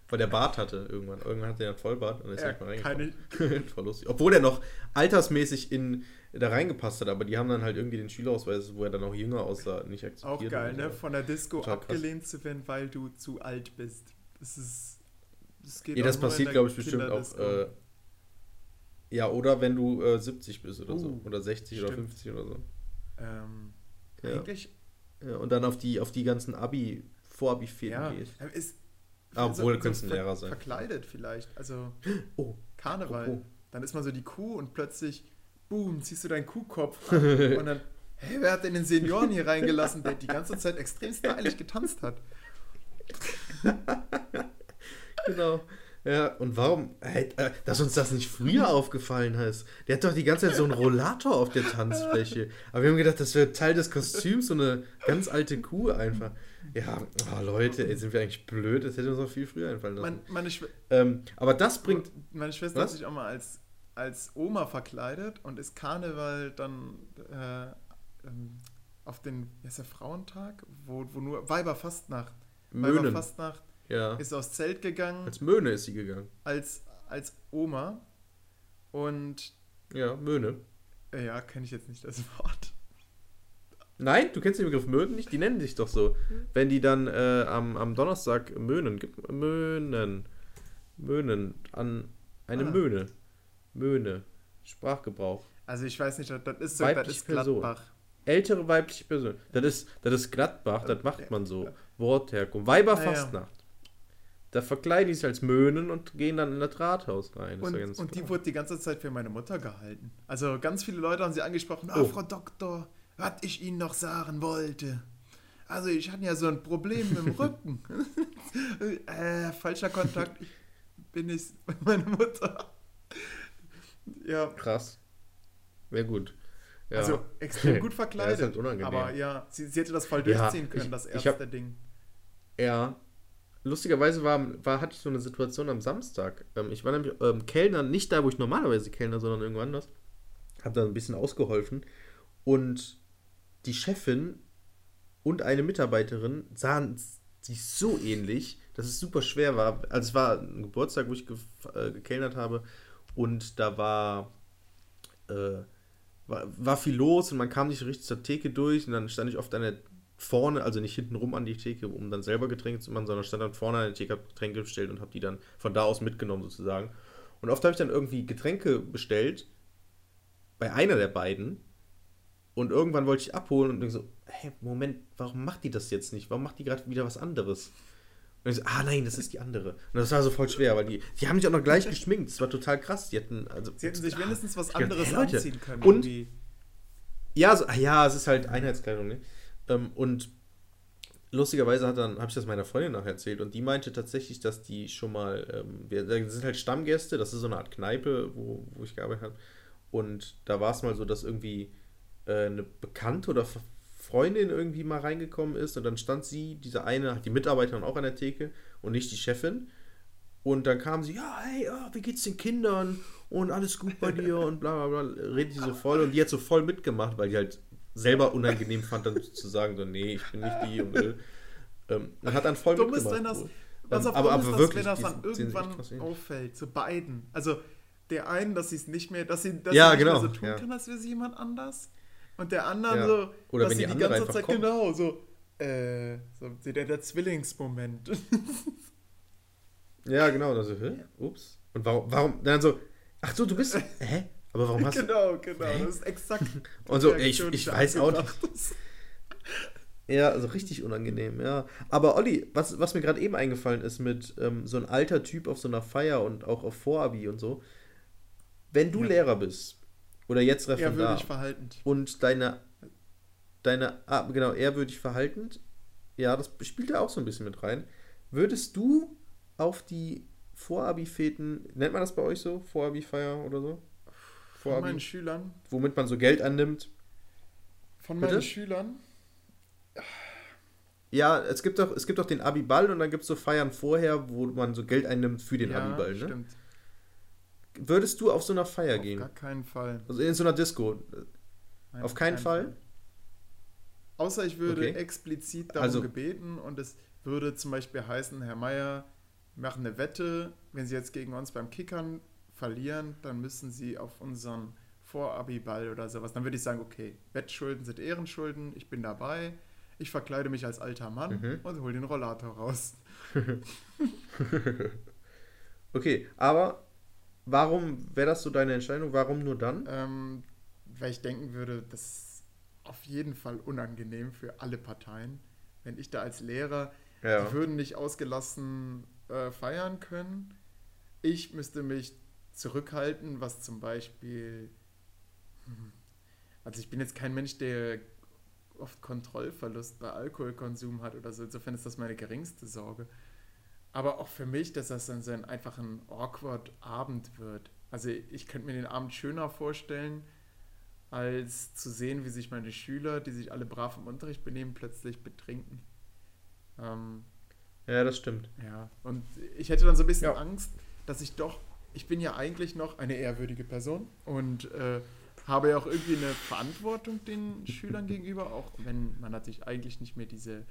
Weil der Bart hatte irgendwann. Irgendwann hatte er einen Vollbart und er ist Ja, nicht mehr reingekommen. keine, Voll lustig. Obwohl er noch altersmäßig in, da reingepasst hat, aber die haben dann halt irgendwie den Schülerausweis, wo er dann auch jünger aussah, nicht akzeptiert. auch geil, oder ne? so. Von der Disco Total krass. abgelehnt zu werden, weil du zu alt bist. Das ist. Das geht Ja, das passiert, glaube ich, bestimmt auch. Äh, ja, oder wenn du äh, 70 bist oder so. Uh, Oder 60 oder stimmt. 50 oder so. ähm, Ja. Eigentlich, ja. Und dann auf die, auf die ganzen Abi, Vorabi-Fäden ja. aber Ist, Ah, obwohl, könnte ein ver- Lehrer sein. Verkleidet vielleicht. Also Oh, Karneval. apropos. Dann ist man so die Kuh und plötzlich, boom, ziehst du deinen Kuhkopf ab und dann, hey, wer hat denn den Senioren hier reingelassen, der die ganze Zeit extrem stylisch getanzt hat? Genau. Ja, und warum, hey, äh, dass uns das nicht früher aufgefallen ist. Der hat doch die ganze Zeit so einen Rollator auf der Tanzfläche. Aber wir haben gedacht, das wäre Teil des Kostüms, so eine ganz alte Kuh einfach. Ja, oh Leute, ey, sind wir eigentlich blöd? Das hätte uns auch viel früher einfallen lassen. Mein, meine, Schw ähm, aber das bringt. meine Schwester Was? hat sich auch mal als, als Oma verkleidet und ist Karneval dann äh, ähm, auf den, wie heißt der Frauentag? Wo, wo nur Weiberfastnacht. Möhnen. Weiberfastnacht Ja. ist aus Zelt gegangen Als Möhne ist sie gegangen. als, als Oma und Ja, Möhne. äh, ja, kenne ich jetzt nicht das Wort. Nein, du kennst den Begriff Möhnen nicht? Die nennen sich doch so. Wenn die dann äh, am, am Donnerstag Möhnen, Möhnen, Möhnen, an eine Ah. Möhne. Möhne. Sprachgebrauch. Also ich weiß nicht, das ist so, das ist Person. Gladbach. Ältere weibliche Person. Das ist, das ist Gladbach, das macht man so. Wortherkunft. Weiberfastnacht. Da verkleiden die sich als Möhnen und gehen dann in das Rathaus rein. Das Und, und die wurde die ganze Zeit für meine Mutter gehalten. Also ganz viele Leute haben sie angesprochen, ah, Oh. Frau Doktor, was ich Ihnen noch sagen wollte. Also ich hatte ja so ein Problem mit dem Rücken. äh, falscher Kontakt, ich bin nicht meine Mutter. Ja, Krass. Wäre gut. Ja. also extrem gut Ja, verkleidet. ist halt unangenehm. aber ja, sie, sie hätte das voll Ja, durchziehen können, ich- das erste Ding. Ja. Lustigerweise war, war, hatte ich so eine Situation am Samstag. Ähm, ich war nämlich ähm, Kellner, nicht da, wo ich normalerweise Kellner, sondern irgendwo anders. Hab da ein bisschen ausgeholfen. Und die Chefin und eine Mitarbeiterin sahen sich so ähnlich, dass es super schwer war. Also es war ein Geburtstag, wo ich ge äh, gekellnert habe. Und da war, äh, war, war viel los und man kam nicht richtig zur Theke durch. Und dann stand ich oft an der vorne, also nicht hinten rum an die Theke, um dann selber Getränke zu machen, sondern stand dann vorne an der Theke, hab Getränke bestellt und habe die dann von da aus mitgenommen sozusagen. Und oft habe ich dann irgendwie Getränke bestellt bei einer der beiden und irgendwann wollte ich abholen und denke so, hey, Moment, warum macht die das jetzt nicht? Warum macht die gerade wieder was anderes? Und ich so, ah nein, das ist die andere. Und das war so voll schwer, weil die, die haben sich auch noch gleich geschminkt. Das war total krass. Die hatten, also, Sie hätten sich wenigstens was Ich dachte, anderes hä, Leute. anziehen können. Und- irgendwie. Ja, so, ah, ja, es ist halt Einheitskleidung, ne? Ähm, und lustigerweise hat dann, habe ich das meiner Freundin nachher erzählt und die meinte tatsächlich, dass die schon mal, ähm, wir sind halt Stammgäste, das ist so eine Art Kneipe, wo, wo ich gearbeitet habe. Und da war es mal so, dass irgendwie äh, eine Bekannte oder Freundin irgendwie mal reingekommen ist und dann stand sie, diese eine, die Mitarbeiterin auch an der Theke und nicht die Chefin. Und dann kam sie, ja, hey, ah, wie geht's den Kindern? Und alles gut bei dir und bla bla bla. Redet die so voll und die hat so voll mitgemacht, weil die halt selber unangenehm fand, dann zu sagen, so, nee, ich bin nicht die und äh, ähm, und hat dann voll Dumm ist, mitgemacht. wenn das, was Ähm, auf aber, dumm aber ist, dass, wirklich, wenn das dann irgendwann auffällt, zu beiden. Also der einen, dass sie es nicht mehr, dass sie, dass Ja, sie nicht genau, mehr so tun ja. kann, als wäre sie jemand anders. Und der anderen Ja. so, Oder dass sie die die andere ganze Zeit kommt. genau so, äh, so der, der Zwillingsmoment. Ja, genau. Dann so, hä? Ups. Und warum, warum, dann so, ach so, du bist, hä? Aber warum hast du, genau, genau. Das ist exakt. Und so, ich- ich weiß auch ist. Ja, also richtig unangenehm, ja. Aber Olli, was, was mir gerade eben eingefallen ist mit ähm, so ein alter Typ auf so einer Feier und auch auf Vorabi und so. Wenn du Ja. Lehrer bist oder jetzt Referendar ich verhaltend. und deine, deine, ah, genau, ehrwürdig verhaltend, ja, das spielt da auch so ein bisschen mit rein. Würdest du auf die Vorabi-Feten, nennt man das bei euch so? Vorabi-Feier oder so? Von meinen Vorabi, Schülern. womit man so Geld annimmt. Von Bitte? meinen Schülern. Ja, es gibt doch, es gibt doch den Abi-Ball und dann gibt es so Feiern vorher, wo man so Geld einnimmt für den ja, Abi-Ball, ne? stimmt. Würdest du auf so einer Feier Auf gehen? gar keinen Fall. Also in so einer Disco? Nein, Auf keinen Fall? Außer ich würde Okay. explizit darum Also- gebeten und es würde zum Beispiel heißen, Herr Meier, wir machen eine Wette, wenn Sie jetzt gegen uns beim Kickern verlieren, dann müssen Sie auf unseren Vorabi-Ball oder sowas. Dann würde ich sagen, okay, Wettschulden sind Ehrenschulden, ich bin dabei, ich verkleide mich als alter Mann Mhm. und hole den Rollator raus. Okay, aber warum wäre das so deine Entscheidung? Warum nur dann? Ähm, weil ich denken würde, das ist auf jeden Fall unangenehm für alle Parteien. Wenn ich da als Lehrer Ja. Die würden nicht ausgelassen äh, feiern können. Ich müsste mich zurückhalten, was zum Beispiel. hm, Also, ich bin jetzt kein Mensch, der oft Kontrollverlust bei Alkoholkonsum hat oder so. Insofern ist das meine geringste Sorge. Aber auch für mich, dass das dann so ein einfach ein awkward Abend wird. Also, ich könnte mir den Abend schöner vorstellen, als zu sehen, wie sich meine Schüler, die sich alle brav im Unterricht benehmen, plötzlich betrinken. Ähm, Ja, das stimmt. ja, und ich hätte dann so ein bisschen Ja. Angst, dass ich doch, ich bin ja eigentlich noch eine ehrwürdige Person und äh, habe ja auch irgendwie eine Verantwortung den Schülern gegenüber, auch wenn man natürlich eigentlich nicht mehr diese,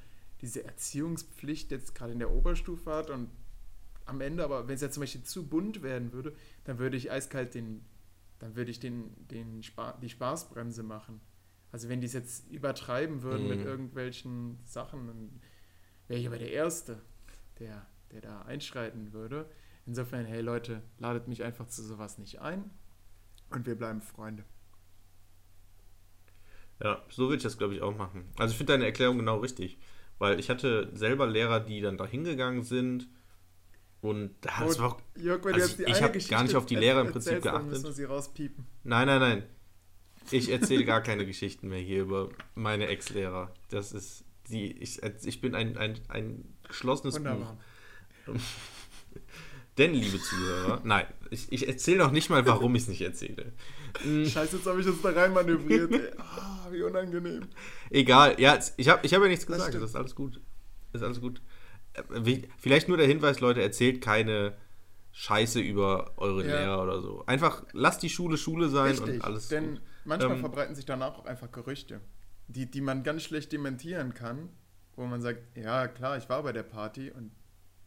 diese Erziehungspflicht jetzt gerade in der Oberstufe hat und am Ende, aber wenn es jetzt zum Beispiel zu bunt werden würde, dann würde ich eiskalt den, dann würde ich den, den Spa die Spaßbremse machen. Also wenn die es jetzt übertreiben würden mit Mhm. irgendwelchen Sachen, dann wäre ich aber der Erste, der, der da einschreiten würde. Insofern, hey Leute, ladet mich einfach zu sowas nicht ein und wir bleiben Freunde. Ja, so würde ich das, glaube ich, auch machen. Also ich finde deine Erklärung genau richtig. Weil ich hatte selber Lehrer, die dann da hingegangen sind und das Und war auch Jörg, wenn Also jetzt die ich- ich eine hab gar nicht auf die er- Lehrer im Prinzip erzählst, dann geachtet. müssen wir sie rauspiepen. Nein, nein, nein. Ich erzähle gar keine Geschichten mehr hier über meine Ex-Lehrer. Das ist die. Ich, ich bin ein, ein, ein geschlossenes Wunderbar. Buch. Denn, liebe Zuhörer, nein, ich, ich erzähle noch nicht mal, warum ich es nicht erzähle. Mm, Scheiße, jetzt habe ich uns da rein manövriert. Ah, wie unangenehm. Egal, ja, ich habe ich hab ja nichts Das gesagt. stimmt. Das ist alles gut. Das ist alles gut. Äh, Vielleicht nur der Hinweis, Leute, erzählt keine Scheiße über eure Ja. Lehrer oder so. Einfach lasst die Schule Schule sein Richtig, und alles denn gut. manchmal Ähm, verbreiten sich danach auch einfach Gerüchte, die, die man ganz schlecht dementieren kann, wo man sagt, ja klar, ich war bei der Party und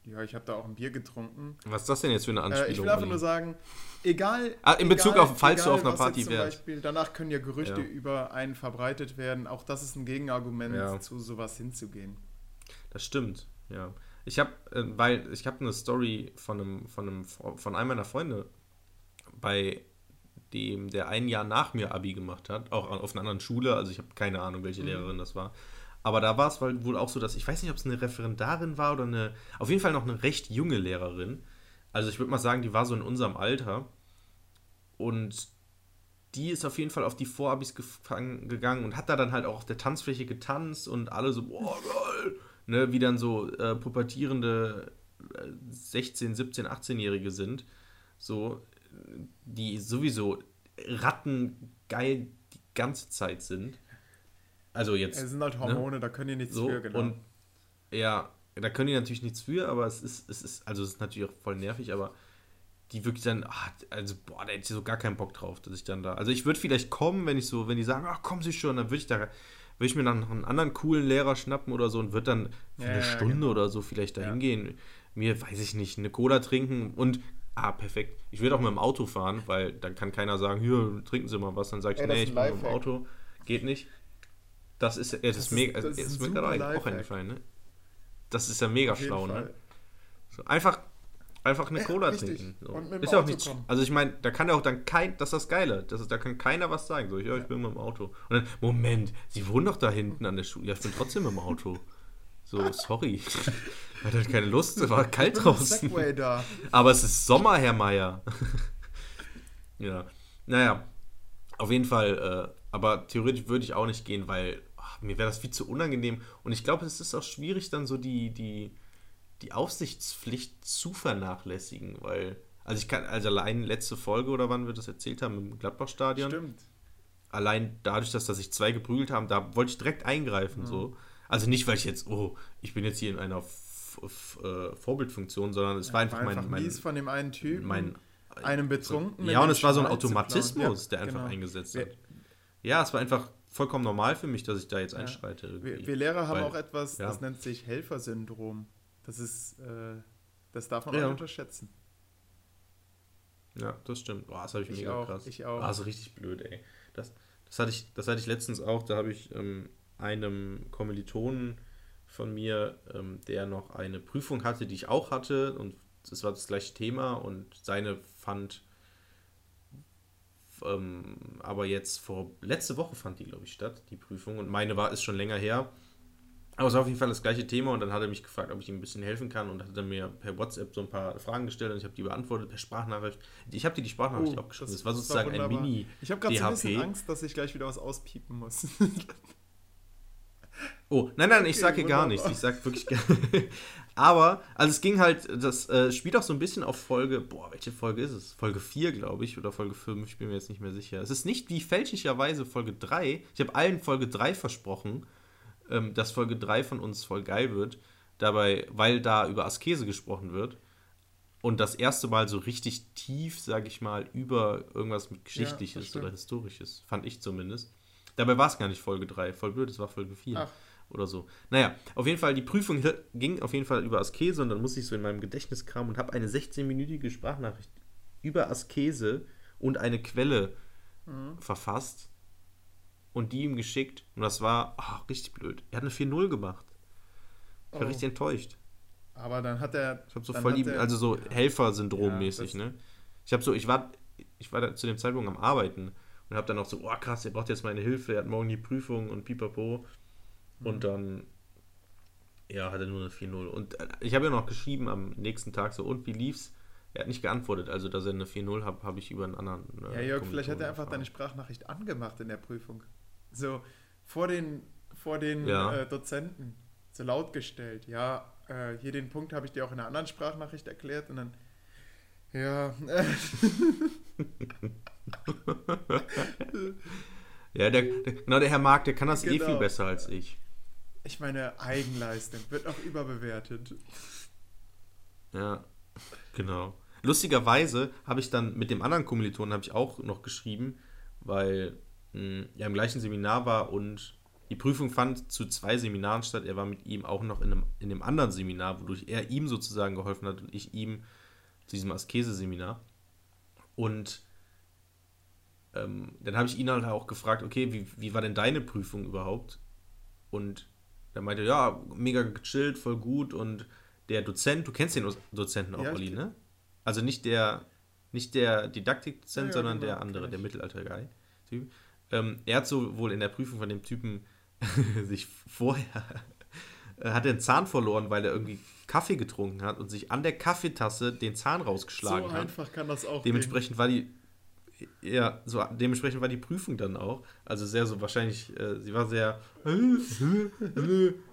ja, ich habe da auch ein Bier getrunken. Was ist das denn jetzt für eine Anspielung? Äh, ich will einfach nur sagen, egal. Ah, in Bezug egal, auf, falls du egal, auf einer Party wärst. Beispiel, danach können ja Gerüchte Ja. über einen verbreitet werden. Auch das ist ein Gegenargument, Ja. zu sowas hinzugehen. Das stimmt, ja. Ich habe, äh, weil ich habe eine Story von einem, von einem, von einem meiner Freunde, bei dem, der ein Jahr nach mir Abi gemacht hat, auch auf einer anderen Schule, also ich habe keine Ahnung, welche Mhm. Lehrerin das war, Aber da war es wohl auch so, dass ich weiß nicht, ob es eine Referendarin war oder eine, auf jeden Fall noch eine recht junge Lehrerin. Also ich würde mal sagen, die war so in unserem Alter. Und die ist auf jeden Fall auf die Vorabis gefangen, gegangen und hat da dann halt auch auf der Tanzfläche getanzt und alle so, boah, geil. Ne, wie dann so äh, pubertierende äh, 16, 17, 18-Jährige sind. So, die sowieso rattengeil die ganze Zeit sind. Also jetzt. Es sind halt Hormone, ne? da können die nichts so, für, genau. Und ja, da können die natürlich nichts für, aber es ist, es ist, also es ist natürlich auch voll nervig, aber die wirklich dann, ach, also boah, da hätte ich so gar keinen Bock drauf, dass ich dann da. Also ich würde vielleicht kommen, wenn ich so, wenn die sagen, ach kommen Sie schon, dann würde ich da, würde ich mir dann noch einen anderen coolen Lehrer schnappen oder so und würde dann für ja, eine ja, Stunde genau. oder so vielleicht da hingehen. Ja. Mir, weiß ich nicht, eine Cola trinken und Ah, perfekt. Ich würde auch mit dem Auto fahren, weil dann kann keiner sagen, hier, trinken Sie mal was. Dann sage ich, nee, ich bin mit dem Auto. Geht nicht. Das ist, ja, das, das ist mega, das ist, ist mir gerade auch eingefallen, ne? Das ist ja mega schlau, ne? So, einfach, einfach eine ja, Cola richtig. trinken. So. ist ja auch nicht, also ich meine, da kann ja auch dann kein, das ist das Geile, das ist, da kann keiner was sagen. So, ja, ich bin mit dem Auto. Und dann, Moment, Sie wohnen doch da hinten an der Schule. Ja, ich bin trotzdem mit dem Auto. So, sorry. Hatte halt keine Lust, es war kalt draußen. Aber es ist Sommer, Herr Meier. ja. Naja, auf jeden Fall, äh, aber theoretisch würde ich auch nicht gehen, weil mir wäre das viel zu unangenehm. Und ich glaube, es ist auch schwierig, dann so die, die, die Aufsichtspflicht zu vernachlässigen, weil, also ich kann, also allein letzte Folge oder wann wir das erzählt haben im Gladbach-Stadion. Stimmt. Allein dadurch, dass da sich zwei geprügelt haben, da wollte ich direkt eingreifen, mhm. so. Also nicht, weil ich jetzt, oh, ich bin jetzt hier in einer äh, Vorbildfunktion, sondern es ja, war einfach, war einfach mein, mein von dem einen Typen, mein, einem Betrunkenen. Ja, und es war so ein Automatismus, ja, der einfach genau. eingesetzt hat. Ja, es war einfach vollkommen normal für mich, dass ich da jetzt einschreite. Wir, wir, Lehrer haben Weil, auch etwas, das nennt sich Helfersyndrom. Das ist, äh, das darf man auch nicht unterschätzen. Ja, das stimmt. Boah, das habe ich, ich, mega auch, krass. Ich auch. Ah, so richtig blöd, ey. Das, das, hatte, ich, das hatte ich letztens auch, da habe ich ähm, einem Kommilitonen von mir, ähm, der noch eine Prüfung hatte, die ich auch hatte und es war das gleiche Thema und seine fand ähm, aber jetzt vor letzte Woche fand die glaube ich statt die Prüfung und meine war ist schon länger her aber es war auf jeden Fall das gleiche Thema und dann hat er mich gefragt, ob ich ihm ein bisschen helfen kann und hat dann mir per WhatsApp so ein paar Fragen gestellt und ich habe die beantwortet per Sprachnachricht. Ich habe dir die Sprachnachricht oh, auch geschrieben. Das, das war sozusagen war ein Mini. Ich habe gerade so ein bisschen Angst, dass ich gleich wieder was auspiepen muss. Oh, nein, nein, ich sage gar nichts. Ich sage wirklich gar Aber, also es ging halt, das äh, spielt auch so ein bisschen auf Folge, boah, welche Folge ist es? Folge 4, glaube ich, oder Folge 5, ich bin mir jetzt nicht mehr sicher. Es ist nicht wie fälschlicherweise Folge 3. Ich habe allen Folge 3 versprochen, ähm, dass Folge 3 von uns voll geil wird. Dabei, weil da über Askese gesprochen wird. Und das erste Mal so richtig tief, sage ich mal, über irgendwas mit Geschichtliches ja, oder Historisches. Fand ich zumindest. Dabei war es gar nicht Folge 3. Voll blöd, es war Folge 4. Ach. Oder so. Naja, auf jeden Fall, die Prüfung ging auf jeden Fall über Askese und dann musste ich so in meinem Gedächtnis kramen und habe eine 16-minütige Sprachnachricht über Askese und eine Quelle mhm. verfasst und die ihm geschickt. Und das war ach, richtig blöd. Er hat eine 4-0 gemacht. Ich war oh. richtig enttäuscht. Aber dann hat er. Ich habe so voll lieb, also so Helfersyndrom-mäßig, ja, ne? Ich habe so, ich war, ich war da zu dem Zeitpunkt am Arbeiten und habe dann auch so, oh krass, er braucht jetzt meine Hilfe, er hat morgen die Prüfung und pipapo. Mhm. Und dann, ja, hat er nur eine 4-0. Und äh, ich habe ja noch geschrieben am nächsten Tag so, und wie lief's? Er hat nicht geantwortet, also dass er eine 4-0 hat, habe ich über einen anderen. Äh, ja, Jörg, vielleicht hat er einfach deine Sprachnachricht angemacht in der Prüfung. So vor den, vor den ja. äh, Dozenten, so laut gestellt. Ja, äh, hier den Punkt habe ich dir auch in einer anderen Sprachnachricht erklärt und dann, ja. ja, der, der, genau, der Herr Mark, der kann das genau. eh viel genau. besser als ich. Ich meine, Eigenleistung wird auch überbewertet. Ja, genau. Lustigerweise habe ich dann mit dem anderen Kommilitonen habe ich auch noch geschrieben, weil mh, hm, er im gleichen Seminar war und die Prüfung fand zu zwei Seminaren statt. Er war mit ihm auch noch in einem, in einem anderen Seminar, wodurch er ihm sozusagen geholfen hat und ich ihm zu diesem Askese-Seminar. Und ähm, dann habe ich ihn halt auch gefragt, okay, wie, wie war denn deine Prüfung überhaupt? Und er meinte, ja, mega gechillt, voll gut. Und der Dozent, du kennst den Dozenten auch, ja, Olli, ne? Also nicht der, nicht der Didaktikdozent, ja, sondern genau, der andere, der Mittelalter-Guy. Ähm, er hat so wohl in der Prüfung von dem Typen sich vorher äh, hat einen Zahn verloren, weil er irgendwie Kaffee getrunken hat und sich an der Kaffeetasse den Zahn So rausgeschlagen hat. einfach kann das auch Dementsprechend war die ja, so dementsprechend war die Prüfung dann auch. Also sehr so wahrscheinlich, äh, sie war sehr.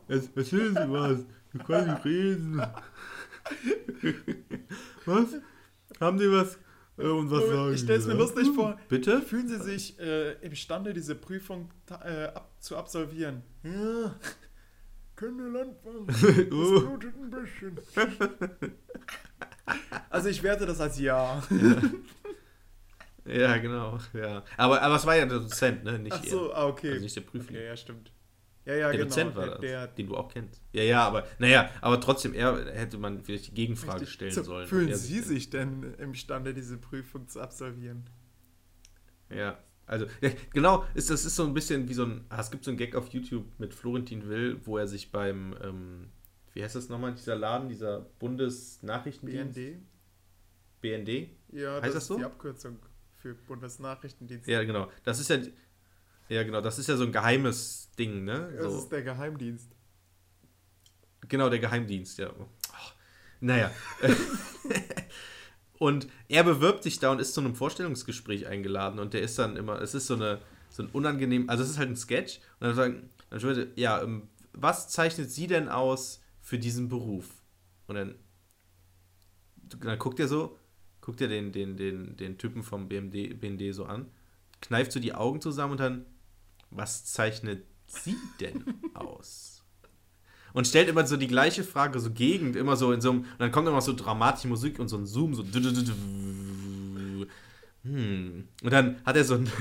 Erzählen Sie was. Ich kann nicht reden. was? Haben Sie was? Äh, und was sagen. Ich stelle es mir lustig vor. Bitte? Fühlen Sie sich äh, imstande, diese Prüfung äh, ab, zu absolvieren? Ja. Können wir Landmann? Das Oh. blutet ein bisschen. Also ich werte das als Ja. Ja, genau. Ja. Aber, aber es war ja der Dozent, ne? Nicht Ach so, ah, okay. Also nicht der Prüfling. Okay, ja, stimmt. Ja, ja, Der genau. Dozent war der, das, der, den du auch kennst. Ja, ja, aber naja, aber trotzdem, er hätte man vielleicht die Gegenfrage stellen So, sollen. Fühlen Sie sich denn imstande, diese Prüfung zu absolvieren? Ja, also ja, genau, ist, das ist so ein bisschen wie so ein, ah, es gibt so ein Gag auf YouTube mit Florentin Will, wo er sich beim, ähm, wie heißt das nochmal, dieser Laden, dieser Bundesnachrichtendienst? BND? BND? Ja, Heißt das, das ist so? die Abkürzung für Bundesnachrichtendienst. Ja, genau. Das ist ja, ja genau, das ist ja so ein geheimes Ding, ne? Das So, ist der Geheimdienst. genau, der Geheimdienst, ja. Ach, naja. und er bewirbt sich da und ist zu einem Vorstellungsgespräch eingeladen und der ist dann immer, es ist so eine, so ein unangenehm, also es ist halt ein Sketch und dann sagen, dann würde, ja, ähm, was zeichnet Sie denn aus für diesen Beruf? Und dann, dann guckt er so, guckt er den, den, den, den Typen vom BMD, BND so an, kneift so die Augen zusammen und dann, was zeichnet Sie denn aus? Und stellt immer so die gleiche Frage, so Gegend, immer so in so einem, und dann kommt immer so dramatische Musik und so ein Zoom, so. Hm. Und dann hat er so ein,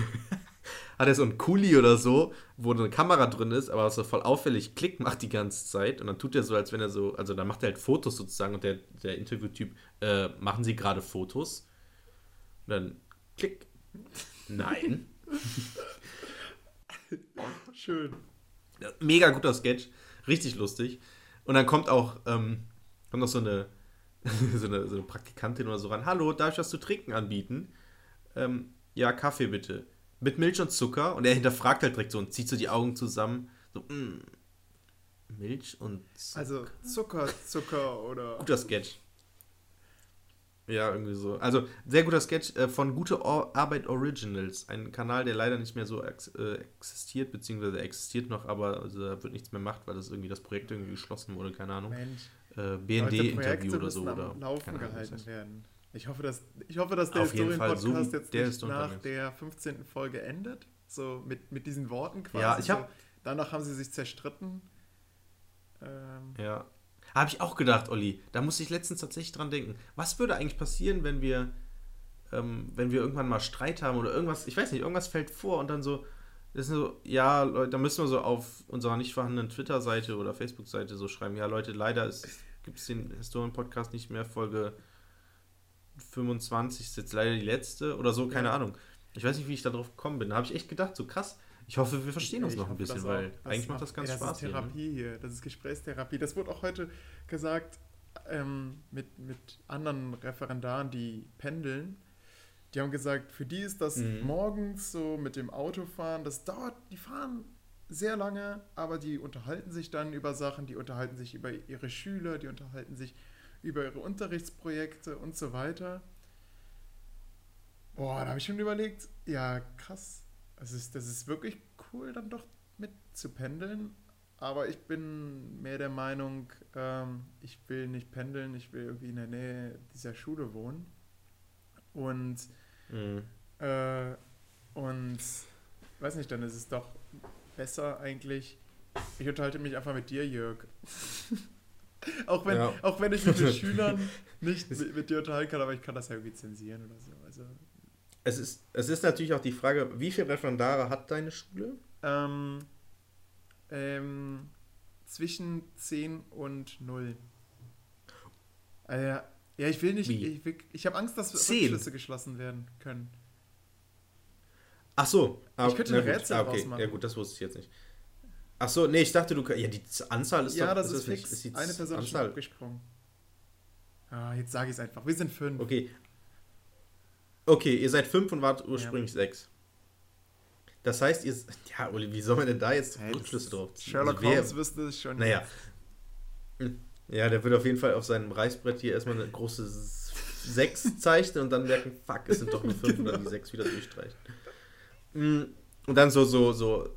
hat er so ein Kuli oder so, wo eine Kamera drin ist, aber so voll auffällig Klick macht die ganze Zeit. Und dann tut er so, als wenn er so, also dann macht er halt Fotos sozusagen und der, der Interviewtyp, äh, machen Sie gerade Fotos? Und dann Klick. Nein. Schön. Mega guter Sketch, richtig lustig. Und dann kommt auch, ähm, kommt noch so eine, so eine, so eine Praktikantin oder so ran. Hallo, darf ich was zu trinken anbieten? Ähm, ja, Kaffee bitte. Mit Milch und Zucker. Und er hinterfragt halt direkt so und zieht so die Augen zusammen. So, mm, Milch und Zucker. Also Zucker, Zucker oder. guter Sketch. Ja, irgendwie so. Also, sehr guter Sketch äh, von Gute Arbeit Originals. Ein Kanal, der leider nicht mehr so äh, existiert, beziehungsweise existiert noch, aber also, da wird nichts mehr gemacht, weil das irgendwie das Projekt irgendwie geschlossen wurde, keine Ahnung. Mensch. Äh, BND-Interview oder so. Oder Laufen gehalten werden. Ich hoffe, dass, ich hoffe, dass der so Historien-Podcast wie jetzt nicht nach der 15. Folge endet. So mit, mit diesen Worten quasi. Ja, ich hab- so, danach haben sie sich zerstritten. Ähm, Ja. Habe ich auch gedacht, Olli. Da musste ich letztens tatsächlich dran denken. Was würde eigentlich passieren, wenn wir, ähm, wenn wir irgendwann mal Streit haben oder irgendwas, ich weiß nicht, irgendwas fällt vor und dann so, das ist so, ja, Leute, da müssen wir so auf unserer nicht vorhandenen Twitter-Seite oder Facebook-Seite so schreiben, ja, Leute, leider gibt es den Historien-Podcast nicht mehr, Folge 25 ist jetzt leider die letzte oder so, keine Ja. Ahnung. Ich weiß nicht, wie ich da drauf gekommen bin. Da habe ich echt gedacht, so krass. Ich hoffe, wir verstehen uns ich noch ein bisschen, das weil eigentlich macht das ganz ey, Spaß. Das ist hier, ne? Therapie hier. Das ist Gesprächstherapie. Das wurde auch heute gesagt ähm, mit, mit anderen Referendaren, die pendeln. Die haben gesagt, für die ist das Mhm. morgens so mit dem Autofahren, das dauert, die fahren sehr lange, aber die unterhalten sich dann über Sachen, die unterhalten sich über ihre Schüler, die unterhalten sich über ihre Unterrichtsprojekte und so weiter. Boah, da habe ich schon überlegt, ja, krass. Das ist, das ist wirklich cool, dann doch mit zu pendeln. Aber ich bin mehr der Meinung, ähm, ich will nicht pendeln, ich will irgendwie in der Nähe dieser Schule wohnen. Und, Mhm. äh, und weiß nicht, dann ist es doch besser eigentlich. Ich unterhalte mich einfach mit dir, Jörg. auch, wenn, Ja. auch wenn ich mit den Schülern nicht mit, dir unterhalten kann, aber ich kann das ja irgendwie zensieren oder so. Also, Es ist, es ist natürlich auch die Frage, wie viele Referendare hat deine Schule? Ähm, ähm, zwischen 10 und 0. Äh, ja, ja, ich will nicht. Wie? Ich, will- ich habe Angst, dass 10? Rückschlüsse geschlossen werden können. Ach so. Ah, Ich könnte na ein. Rätsel ah, okay. rausmachen. Ja gut, das wusste ich jetzt nicht. Ach so, nee, ich dachte, du... Ja, die Anzahl ist ja, doch... das ist, nicht- fix. die Eine Person ist Anzahl. abgesprungen. Ah, jetzt sage ich es einfach. Wir sind fünf. Okay. Okay, ihr seid fünf und wart ursprünglich sechs. das heißt, ihr. Ja, Uli, wie soll man denn da jetzt Hey, Rückschlüsse drauf ziehen? Sherlock Also Holmes wüsste es schon. Naja. Ja, der wird auf jeden Fall auf seinem Reißbrett hier erstmal eine große 6 zeichnen und dann merken, fuck, es sind doch nur 5 und dann die 6 wieder durchstreichen. Mm, Und dann so, so, so,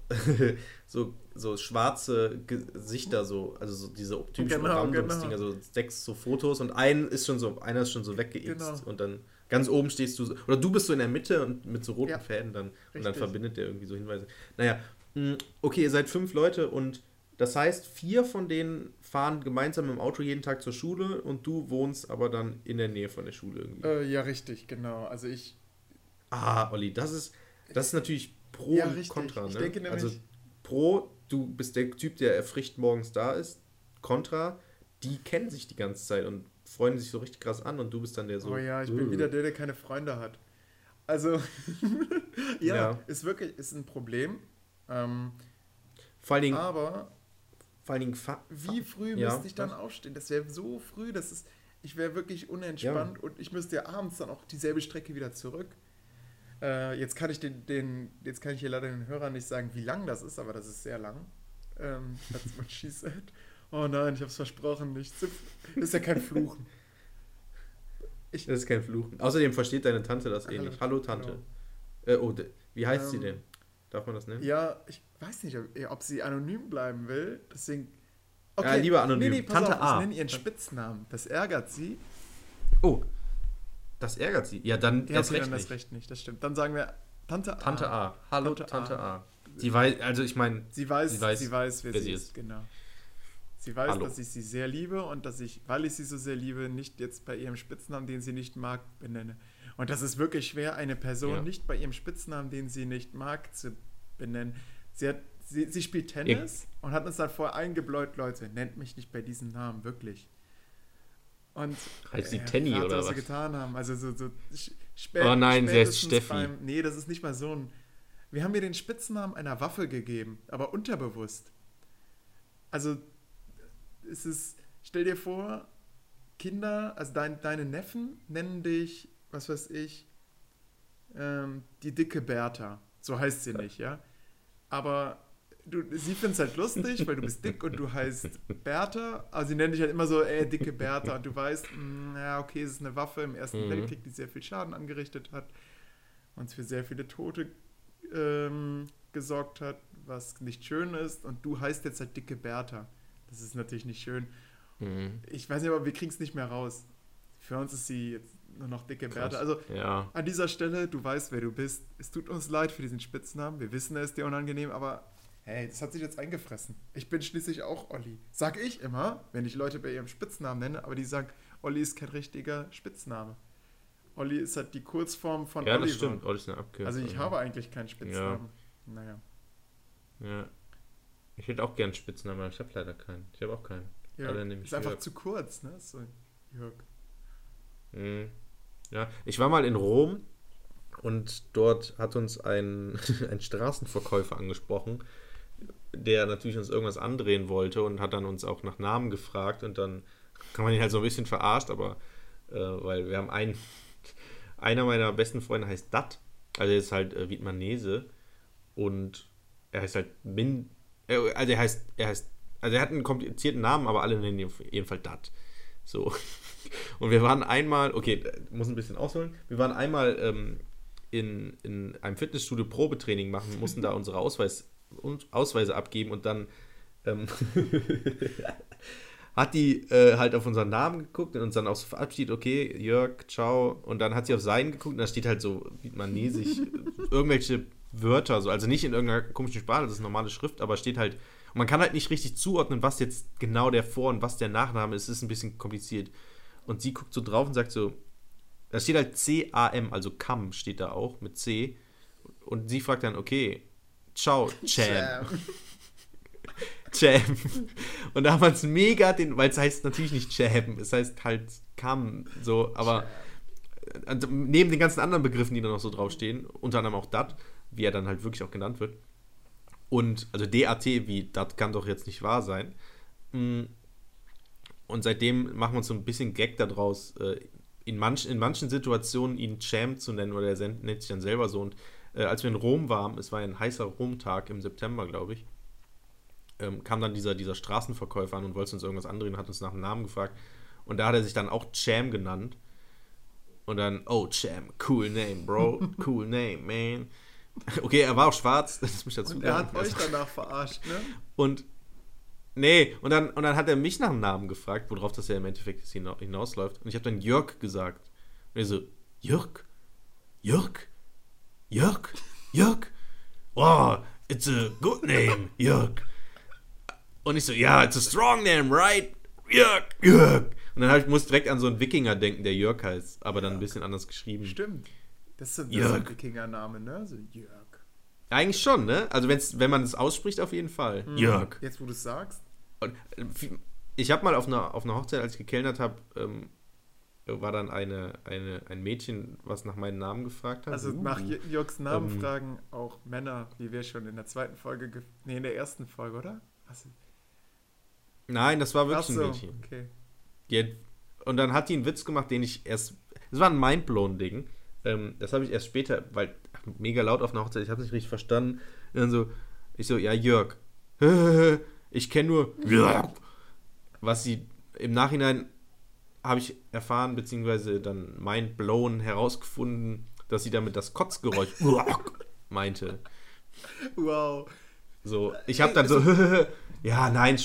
so, so schwarze Gesichter, so, also so diese typischen Genau, Randungsdinger, so sechs so Fotos und ein ist schon so, einer ist schon so weggeixt Genau. und dann ganz oben stehst du, so, oder du bist so in der Mitte und mit so roten Ja, Fäden dann und dann richtig. verbindet der irgendwie so Hinweise. Naja, mm, okay, ihr seid fünf Leute und das heißt, vier von denen fahren gemeinsam im Auto jeden Tag zur Schule und du wohnst aber dann in der Nähe von der Schule irgendwie. Äh, ja, richtig, genau. Also ich. Ah, Olli, das ist, das ist natürlich pro Ja, und richtig. contra, Ich ne? denke nämlich- also pro, du bist der Typ, der erfricht morgens da ist, contra, die kennen sich die ganze Zeit und freuen sich so richtig krass an und du bist dann der so. oh ja, ich bin äh. wieder der, der keine Freunde hat. Also, ja, Ja. ist wirklich ist ein Problem. Ähm, Vor allen Dingen, aber vor allen Dingen wie früh ja, müsste ich dann aufstehen? Das wäre so früh, das ist. Ich wäre wirklich unentspannt und ich müsste ja abends dann auch dieselbe Strecke wieder zurück. Äh, jetzt kann ich den, den, jetzt kann ich hier leider den Hörern nicht sagen, wie lang das ist, aber das ist sehr lang. Ähm, that's what she said. Oh nein, ich habe es versprochen, nicht zu. Das ist ja kein Fluchen. Ich, Das ist kein Fluchen. Außerdem versteht deine Tante das eh Hallo, nicht. Hallo Tante. genau. Äh, oh, wie heißt sie Ähm, denn? Darf man das nennen? Ja, ich weiß nicht, ob, ob sie anonym bleiben will. Deswegen. Ja, lieber anonym. Nee, nee, Tante auf, A. ich nenne ihren Spitznamen. Das ärgert sie. Oh, das ärgert sie. Ja, dann erst okay, recht dann das Recht nicht. Das stimmt. Dann sagen wir Tante A. Tante A. Hallo Tante Tante, A. A. Sie weiß, also ich meine, Sie weiß, Sie sie weiß, weiß, wer, wer sie ist. ist. Genau. Sie weiß, Hallo. dass ich sie sehr liebe und dass ich, weil ich sie so sehr liebe, nicht jetzt bei ihrem Spitznamen, den sie nicht mag, benenne. Und das ist wirklich schwer, eine Person Ja. nicht bei ihrem Spitznamen, den sie nicht mag, zu benennen. Sie, hat, sie, sie spielt Tennis und hat uns dann vorher eingebläut, Leute, nennt mich nicht bei diesem Namen, wirklich. Und Heißt sie äh, Tenny oder was sie was? getan haben. Also so, so spät, Oh nein, sie heißt Steffi. nee, das ist nicht mal so ein. Wir haben ihr den Spitznamen einer Waffe gegeben, aber unterbewusst. Also es ist, stell dir vor, Kinder, also dein, deine Neffen nennen dich, was weiß ich, ähm, die dicke Bertha. So heißt sie nicht, ja. Aber du, sie findet es halt lustig, weil du bist dick und du heißt Bertha. Also sie nennen dich halt immer so, ey, dicke Bertha. Und du weißt, mh, ja, okay, es ist eine Waffe im Ersten Mhm. Weltkrieg, die sehr viel Schaden angerichtet hat. Und für sehr viele Tote ähm, gesorgt hat, was nicht schön ist. Und du heißt jetzt halt dicke Bertha. Das ist natürlich nicht schön. Mhm. Ich weiß nicht, aber wir kriegen es nicht mehr raus. Für uns ist sie jetzt nur noch dicke Krass. Bertha. Also ja. an dieser Stelle, du weißt, wer du bist. Es tut uns leid für diesen Spitznamen. Wir wissen, er ist dir unangenehm, aber hey, das hat sich jetzt eingefressen. Ich bin schließlich auch Olli. Sag ich immer, wenn ich Leute bei ihrem Spitznamen nenne, aber die sagen, Olli ist kein richtiger Spitzname. Olli ist halt die Kurzform von Ja, Oliver. das stimmt. Olli ist eine Abkürzung. Also ich habe eigentlich keinen Spitznamen. Naja. Ja. Ich hätte auch gern einen Spitznamen, aber ich habe leider keinen. Ich habe auch keinen. Ja, Alle ist einfach Jörg. zu kurz, ne? So, Jörg. Mhm. Ja, ich war mal in Rom und dort hat uns ein, ein Straßenverkäufer angesprochen, der natürlich uns irgendwas andrehen wollte und hat dann uns auch nach Namen gefragt und dann kann man ihn halt so ein bisschen verarscht, aber äh, weil wir haben einen, einer meiner besten Freunde heißt Dat, also er ist halt äh, Vietnamese und er heißt halt Min, äh, also er heißt, er heißt, also er hat einen komplizierten Namen, aber alle nennen ihn auf jeden Fall Dat. So. Und wir waren einmal, okay, muss ein bisschen ausholen. Wir waren einmal ähm, in, in einem Fitnessstudio Probetraining machen, mussten da unsere Ausweis, und Ausweise abgeben und dann ähm, hat die äh, halt auf unseren Namen geguckt und uns dann auch so verabschiedet, okay, Jörg, ciao. Und dann hat sie auf seinen geguckt und da steht halt so vietnamesisch irgendwelche Wörter, so, also nicht in irgendeiner komischen Sprache, das ist normale Schrift, aber steht halt, und man kann halt nicht richtig zuordnen, was jetzt genau der Vor- und was der Nachname ist, ist ein bisschen kompliziert. Und sie guckt so drauf und sagt so, da steht halt C-A-M, also Kam steht da auch mit C. Und sie fragt dann, okay, ciao, Cham. Cham. Und da haben wir es mega, den, weil es heißt natürlich nicht Cham, es heißt halt Kam, so, aber also neben den ganzen anderen Begriffen, die da noch so draufstehen, unter anderem auch Dat, wie er dann halt wirklich auch genannt wird. Und, also DAT, wie Dat kann doch jetzt nicht wahr sein. Mm. Und seitdem machen wir uns so ein bisschen Gag daraus, äh, in, manch, in manchen Situationen ihn Cham zu nennen, oder er nennt sich dann selber so. Und äh, als wir in Rom waren, es war ein heißer Romtag im September, glaube ich, ähm, kam dann dieser, dieser Straßenverkäufer an und wollte uns irgendwas andrehen, hat uns nach dem Namen gefragt. Und da hat er sich dann auch Cham genannt. Und dann, oh, Cham, cool name, bro, cool name, man. Okay, er war auch schwarz, das muss ich dazu Und er hat euch danach verarscht, ne? Und nee, und dann, und dann hat er mich nach dem Namen gefragt, worauf das ja im Endeffekt hinausläuft. Und ich habe dann Jörg gesagt. Und er so, Jörg? Jörg? Jörg? Jörg? Oh, it's a good name, Jörg. Und ich so, ja, it's a strong name, right? Jörg, Jörg. Und dann ich, muss ich direkt an so einen Wikinger denken, der Jörg heißt, aber dann ein bisschen anders geschrieben. Stimmt. Das ist so das ist Jörg. ein Wikinger-Name, ne? So Jörg. Eigentlich schon, ne? Also wenn's, wenn man es ausspricht, auf jeden Fall. Jörg. Jetzt, wo du es sagst. Und, äh, ich habe mal auf einer, auf einer Hochzeit, als ich gekellnert habe, ähm, war dann eine, eine, ein Mädchen, was nach meinem Namen gefragt hat. Also Uh. nach Jörgs Namen Ähm. fragen auch Männer, wie wir schon in der zweiten Folge, ge- nee, in der ersten Folge, oder? Was? Nein, das war wirklich so, ein Mädchen. okay. Die und dann hat die einen Witz gemacht, den ich erst. Das war ein Mindblown-Ding. Ähm, das habe ich erst später, weil ach, mega laut auf einer Hochzeit, ich habe nicht richtig verstanden. Und dann so, ich so, ja, Jörg. Ich kenne nur Jörg. Was sie im Nachhinein habe ich erfahren, beziehungsweise dann mindblown herausgefunden, dass sie damit das Kotzgeräusch meinte. Wow. So, ich habe dann so, ja, nein,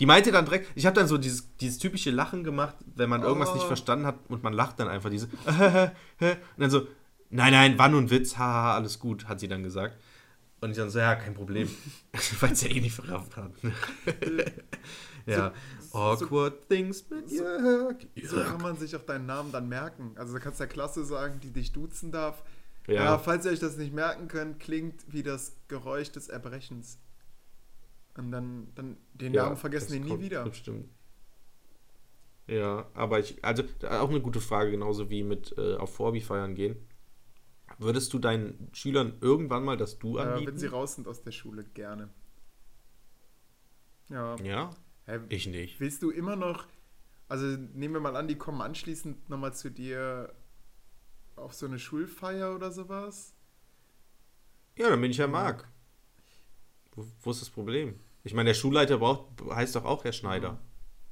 die meinte dann direkt, ich habe dann so dieses, dieses typische Lachen gemacht, wenn man irgendwas nicht Oh. verstanden hat und man lacht dann einfach diese, und dann so, nein, nein, war nur ein Witz, haha, alles gut, hat sie dann gesagt. Und ich dann so, ja, kein Problem, weil es ja eh nicht verrafft hat. ja, awkward things mit Jörg. So kann man sich auch deinen Namen dann merken. Also du kannst der Klasse sagen, die dich duzen darf. Ja. Ja, falls ihr euch das nicht merken könnt, klingt wie das Geräusch des Erbrechens. Und dann, dann den ja, Namen vergessen die nie wieder. Bestimmt. Ja, aber ich, also da auch eine gute Frage, genauso wie mit äh, auf Vorbi feiern gehen. Würdest du deinen Schülern irgendwann mal das Du Äh, anbieten? wenn sie raus sind aus der Schule, gerne. Ja. ja, Hä, ich nicht. willst du immer noch, also nehmen wir mal an, die kommen anschließend nochmal zu dir auf so eine Schulfeier oder sowas? Ja, dann bin ich ja Marc. Wo, wo ist das Problem? Ich meine, der Schulleiter braucht, heißt doch auch Herr Schneider.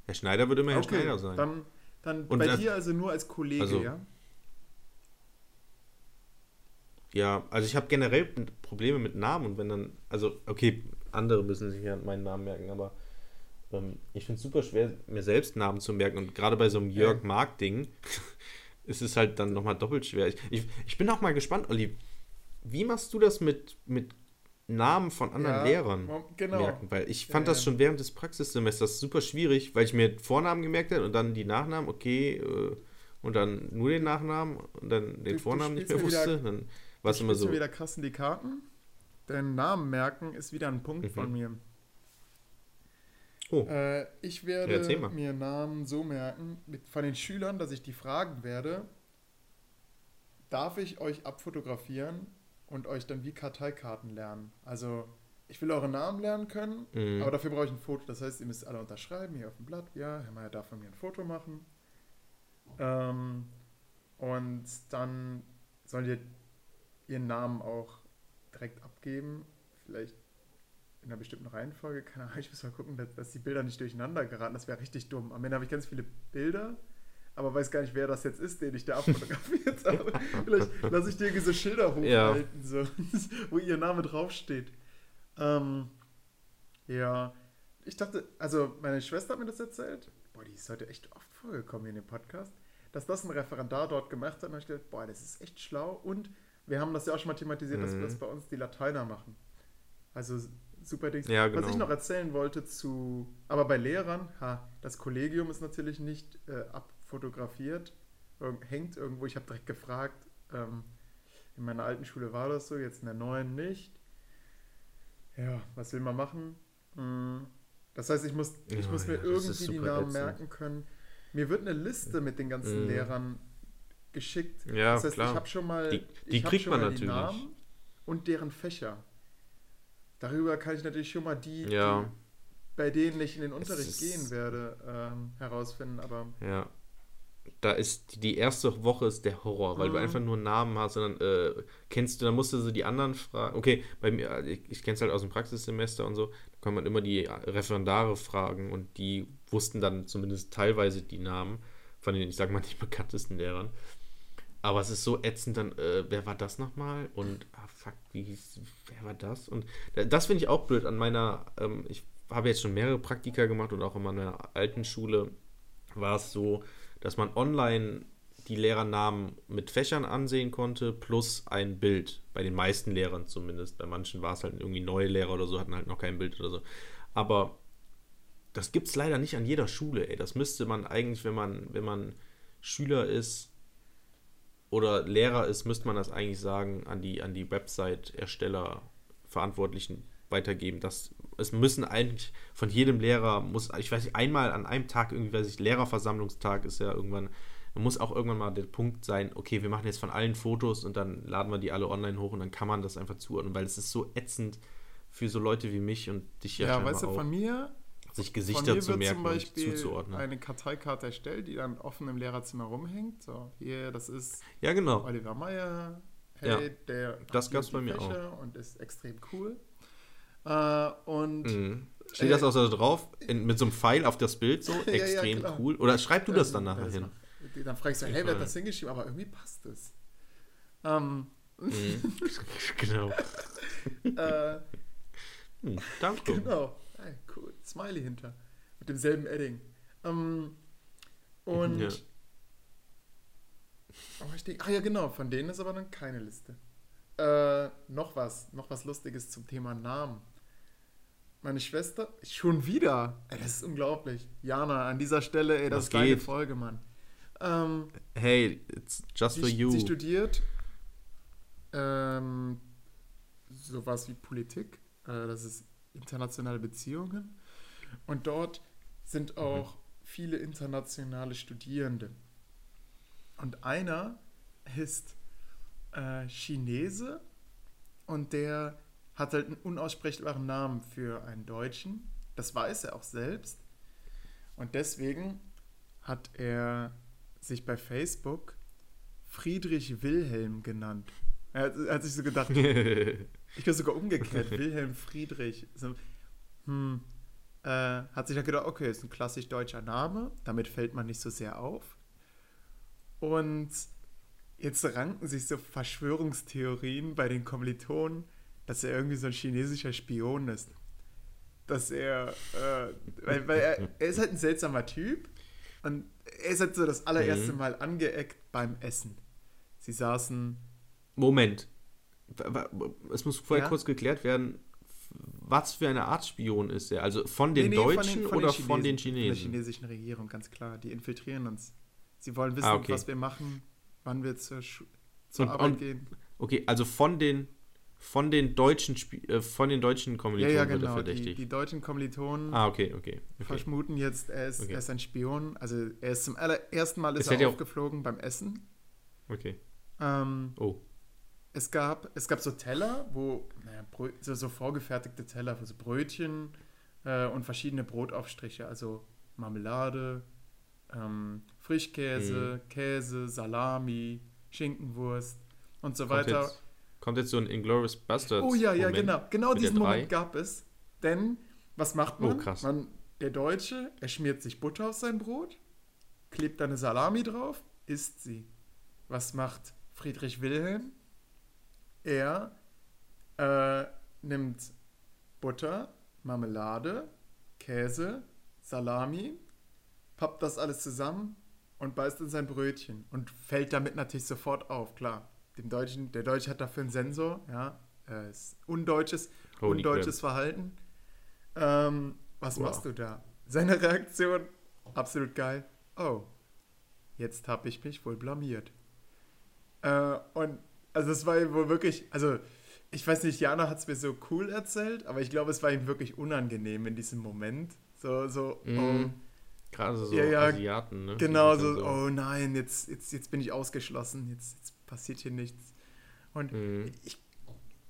Herr Schneider würde immer Herr Schneider sein. dann, dann Und bei das- dir also nur als Kollege, Also- ja? Ja, also ich habe generell Probleme mit Namen und wenn dann, also okay, andere müssen sich ja meinen Namen merken, aber ich finde es super schwer, mir selbst Namen zu merken und gerade bei so einem Jörg Mark-Ding ist es halt dann nochmal doppelt schwer. Ich, ich, ich bin auch mal gespannt, Olli, wie machst du das mit, mit Namen von anderen Ja, Lehrern genau. merken? Weil ich fand Ja, das schon während des Praxissemesters super schwierig, weil ich mir Vornamen gemerkt habe und dann die Nachnamen, okay, äh, und dann nur den Nachnamen und dann den Du- du Vornamen nicht spielst mehr mir wieder- wusste. Dann war es Du immer so. mir wieder krass in die Karten. Deinen Namen merken ist wieder ein Punkt Mhm. von mir. Oh. Äh, ich Ja, werde mal. mir Namen so merken mit, von den Schülern, dass ich die fragen werde, darf ich euch abfotografieren und euch dann wie Karteikarten lernen? Also ich will eure Namen lernen können, Mhm. aber dafür brauche ich ein Foto. Das heißt, ihr müsst alle unterschreiben hier auf dem Blatt. Ja, Herr Meier darf von mir ein Foto machen. Ähm, und dann sollt ihr ihren Namen auch direkt abgeben. Vielleicht in einer bestimmten Reihenfolge. Keine Ahnung, ich muss mal gucken, dass, dass die Bilder nicht durcheinander geraten. Das wäre richtig dumm. Am Ende habe ich ganz viele Bilder, aber weiß gar nicht, wer das jetzt ist, den ich da abfotografiert habe. Vielleicht lasse ich dir diese Schilder Ja. hochhalten, so, wo ihr Name draufsteht. Ähm, ja, ich dachte, also meine Schwester hat mir das erzählt. Boah, die ist heute echt oft vorgekommen in dem Podcast, dass das ein Referendar dort gemacht hat. Und ich gedacht, boah, das ist echt schlau. Und wir haben das ja auch schon mal thematisiert, dass Mhm. das bei uns die Lateiner machen. Also super Dings. Ja, Was ich genau. noch erzählen wollte zu, aber bei Lehrern, ha, das Kollegium ist natürlich nicht äh, abfotografiert, hängt irgendwo. Ich habe direkt gefragt, ähm, in meiner alten Schule war das so, jetzt in der neuen nicht. Ja, was will man machen? Mm, Das heißt, ich muss, ich Ja, muss ja, mir ist irgendwie die Namen ätzend. merken können. Mir wird eine Liste mit den ganzen Mhm. Lehrern geschickt. Ja, das heißt, klar. ich habe schon mal, Die- die kriegt man natürlich. die Namen und deren Fächer. Darüber kann ich natürlich schon mal die, Ja. die bei denen ich in den Unterricht gehen werde, ähm, herausfinden. Aber Ja. da ist die- erste Woche ist der Horror, weil du Mhm. einfach nur Namen hast und dann äh, kennst du, dann musst du so die anderen fragen. Okay, bei mir, äh, ich, ich kenne es halt aus dem Praxissemester und so, da kann man immer die Referendare fragen und die wussten dann zumindest teilweise die Namen von den, ich sag mal, nicht bekanntesten Lehrern. Aber es ist so ätzend dann, äh, wer war das nochmal? Und, ah fuck, wie hieß, wer war das? Und das finde ich auch blöd an meiner, ähm, ich habe jetzt schon mehrere Praktika gemacht und auch in meiner alten Schule war es so, dass man online die Lehrernamen mit Fächern ansehen konnte, plus ein Bild. Bei den meisten Lehrern zumindest. Bei manchen war es halt irgendwie neue Lehrer oder so, hatten halt noch kein Bild oder so. Aber das gibt es leider nicht an jeder Schule, ey. Das müsste man eigentlich, wenn man, wenn man Schüler ist oder Lehrer ist, müsste man das eigentlich sagen, an die, an die Website-Ersteller, Verantwortlichen weitergeben. Das, es müssen eigentlich von jedem Lehrer, muss, ich weiß nicht, einmal an einem Tag, irgendwie, weiß ich, Lehrerversammlungstag ist ja irgendwann, muss auch irgendwann mal der Punkt sein, okay, wir machen jetzt von allen Fotos und dann laden wir die alle online hoch und dann kann man das einfach zuordnen, weil es ist so ätzend für so Leute wie mich und dich ja, Ja, weißt du, auch, von mir, sich von Gesichter mir zu wird merken zum und Beispiel zuzuordnen. eine Karteikarte erstellt, die dann offen im Lehrerzimmer rumhängt. So, hier, das ist Ja, genau. Oliver Meyer. Hey, Ja, der das die bei mir Fächer Und ist extrem cool. Äh, und Mhm. Steht Äh, das auch so drauf? In, mit so einem Pfeil auf das Bild so? Ja, ja, Extrem klar. cool. Oder schreib du das dann Ähm, nachher das hin? Dann fragst du, hey, wer hat das hingeschrieben? Aber irgendwie passt es. Ähm, Mhm. genau. äh, Hm, danke. genau. Cool. Smiley hinter. Mit demselben Edding. Ähm, und. Ja. Oh, ich denk, ah ja, genau. Von denen ist aber dann keine Liste. Äh, noch was. Noch was Lustiges zum Thema Namen. Meine Schwester, schon wieder. Ey, das ist unglaublich. Jana, an dieser Stelle, ey, das Was ist deine? Folge, Mann. Ähm, Hey, it's just for sie, you. sie studiert ähm, sowas wie Politik, äh, das ist internationale Beziehungen. Und dort sind auch viele internationale Studierende. Und einer ist äh, Chinese und der hat halt einen unaussprechbaren Namen für einen Deutschen. Das weiß er auch selbst. Und deswegen hat er sich bei Facebook Friedrich Wilhelm genannt. Er hat, er hat sich so gedacht, ich glaube sogar umgekehrt, Wilhelm Friedrich. So, hm, äh, hat sich dann gedacht, okay, ist ein klassisch deutscher Name, damit fällt man nicht so sehr auf. Und jetzt ranken sich so Verschwörungstheorien bei den Kommilitonen, dass er irgendwie so ein chinesischer Spion ist. Dass er, äh, weil, weil er, er ist halt ein seltsamer Typ und er ist halt so das allererste Mhm. Mal angeeckt beim Essen. Sie saßen Moment. Es muss vorher Ja? kurz geklärt werden, was für eine Art Spion ist er? Also von den Nee, nee, von Deutschen den- von oder den von den Von der Chinesen? chinesischen Regierung, ganz klar. Die infiltrieren uns. Sie wollen wissen, Ah, okay. was wir machen, wann wir zur, Schu zur Und- Arbeit und- gehen. Okay, also von den von den deutschen Sp äh, von den deutschen Ja, Kommilitonen ja, er genau. Die, verdächtig. die deutschen Kommilitonen ah, okay, okay. okay. vermuten jetzt, er ist, Okay. er ist ein Spion. Also er ist zum allerersten Mal ist Es ja er aufgeflogen beim Essen. okay. Ähm, Oh. Es, gab, es gab so Teller, wo, naja, so, so vorgefertigte Teller, wo so Brötchen äh, und verschiedene Brotaufstriche, also Marmelade, ähm, Frischkäse, Mhm. Käse, Salami, Schinkenwurst und so Kommt weiter. jetzt, kommt jetzt so ein Inglourious Bastards Oh ja, ja, Moment. genau. Genau diesen. Moment gab es. Denn, was macht man? Oh, krass. man? Der Deutsche, er schmiert sich Butter auf sein Brot, klebt eine Salami drauf, isst sie. Was macht Friedrich Wilhelm? Er äh, nimmt Butter, Marmelade, Käse, Salami, pappt das alles zusammen und beißt in sein Brötchen und fällt damit natürlich sofort auf, klar. Dem Deutschen, der Deutsche hat dafür einen Sensor, ja, äh, ist undeutsches, Holy undeutsches Verhalten. Ähm, was Wow. machst du da? Seine Reaktion, absolut geil. Oh, jetzt habe ich mich wohl blamiert. Äh, und also es war ihm wohl wirklich, also ich weiß nicht, Jana hat es mir so cool erzählt, aber ich glaube, es war ihm wirklich unangenehm in diesem Moment. So, so, Mhm. oh, Gerade so Ja, ja, Asiaten, ne? Genau so, dann oh nein, jetzt, jetzt, jetzt bin ich ausgeschlossen, jetzt, jetzt passiert hier nichts. Und Mhm. ich,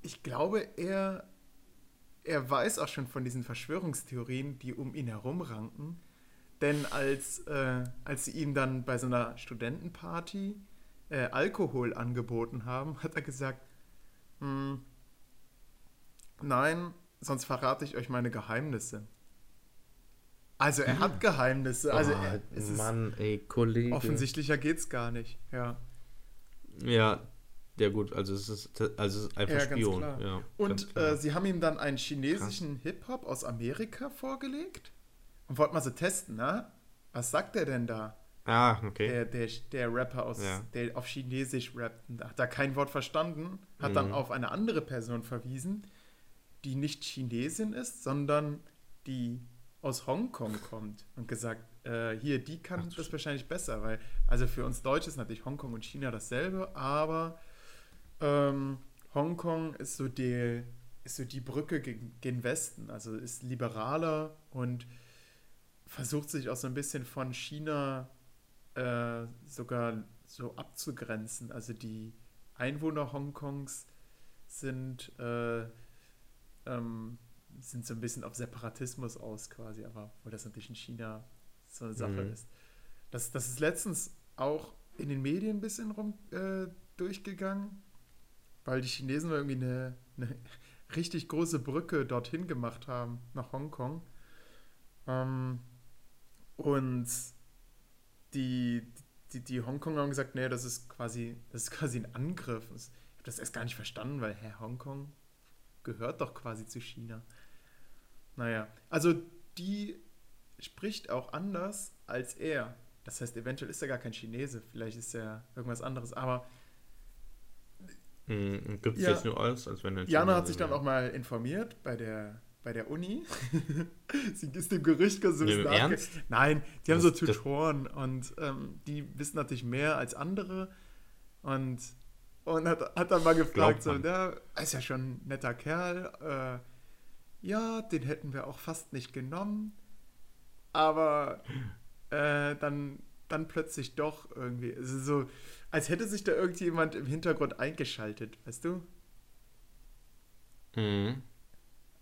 ich glaube, er, er weiß auch schon von diesen Verschwörungstheorien, die um ihn herum ranken, denn als, äh, als sie ihm dann bei so einer Studentenparty äh, Alkohol angeboten haben, hat er gesagt, "Hm, nein, sonst verrate ich euch meine Geheimnisse. Also er hat Geheimnisse. Also oh, er, es ist, Mann, ey, Kollege. offensichtlicher geht's gar nicht. Ja. Ja, ja gut, also es ist, also es ist einfach Ja, Spion. Ja, Und äh, sie haben ihm dann einen chinesischen Hip-Hop aus Amerika vorgelegt und wollten mal so testen, na? Was sagt er denn da? Ah, okay. Der, der, der Rapper aus, Ja. der auf Chinesisch rappt. Und Hat da kein Wort verstanden, hat dann Mhm. auf eine andere Person verwiesen, die nicht Chinesin ist, sondern die aus Hongkong kommt und gesagt, äh, hier, die kann Ach das Sch- wahrscheinlich besser, weil, also für uns Deutsche ist natürlich Hongkong und China dasselbe, aber ähm, Hongkong ist so die, ist so die Brücke gegen, gen Westen, also ist liberaler und versucht sich auch so ein bisschen von China äh, sogar so abzugrenzen. Also die Einwohner Hongkongs sind, äh, ähm, sind so ein bisschen auf Separatismus aus quasi, aber wo das natürlich in China so eine Sache Mhm. ist. Das, das ist letztens auch in den Medien ein bisschen rum äh, durchgegangen, weil die Chinesen irgendwie eine, eine richtig große Brücke dorthin gemacht haben, nach Hongkong. Ähm, und die, die, die Hongkonger haben gesagt, nee, das ist quasi, das ist quasi ein Angriff. Ich habe das erst gar nicht verstanden, weil, hä, Hongkong gehört doch quasi zu China. Naja, also die spricht auch anders als er. Das heißt, eventuell ist er gar kein Chinese, vielleicht ist er irgendwas anderes. Aber Mhm, Gibt es Ja. jetzt nur alles, als wenn er Jana hat sich dann auch mal informiert bei der, bei der Uni. Sie ist dem Gerücht so ein Nee? Nein, die haben so Das- das- Tutoren und ähm, die wissen natürlich mehr als andere. Und, und hat, hat dann mal gefragt, so, der ist ja schon ein netter Kerl. Äh, ja, den hätten wir auch fast nicht genommen. Aber äh, dann, dann plötzlich doch irgendwie. Es ist so, als hätte sich da irgendjemand im Hintergrund eingeschaltet, weißt du? Mhm.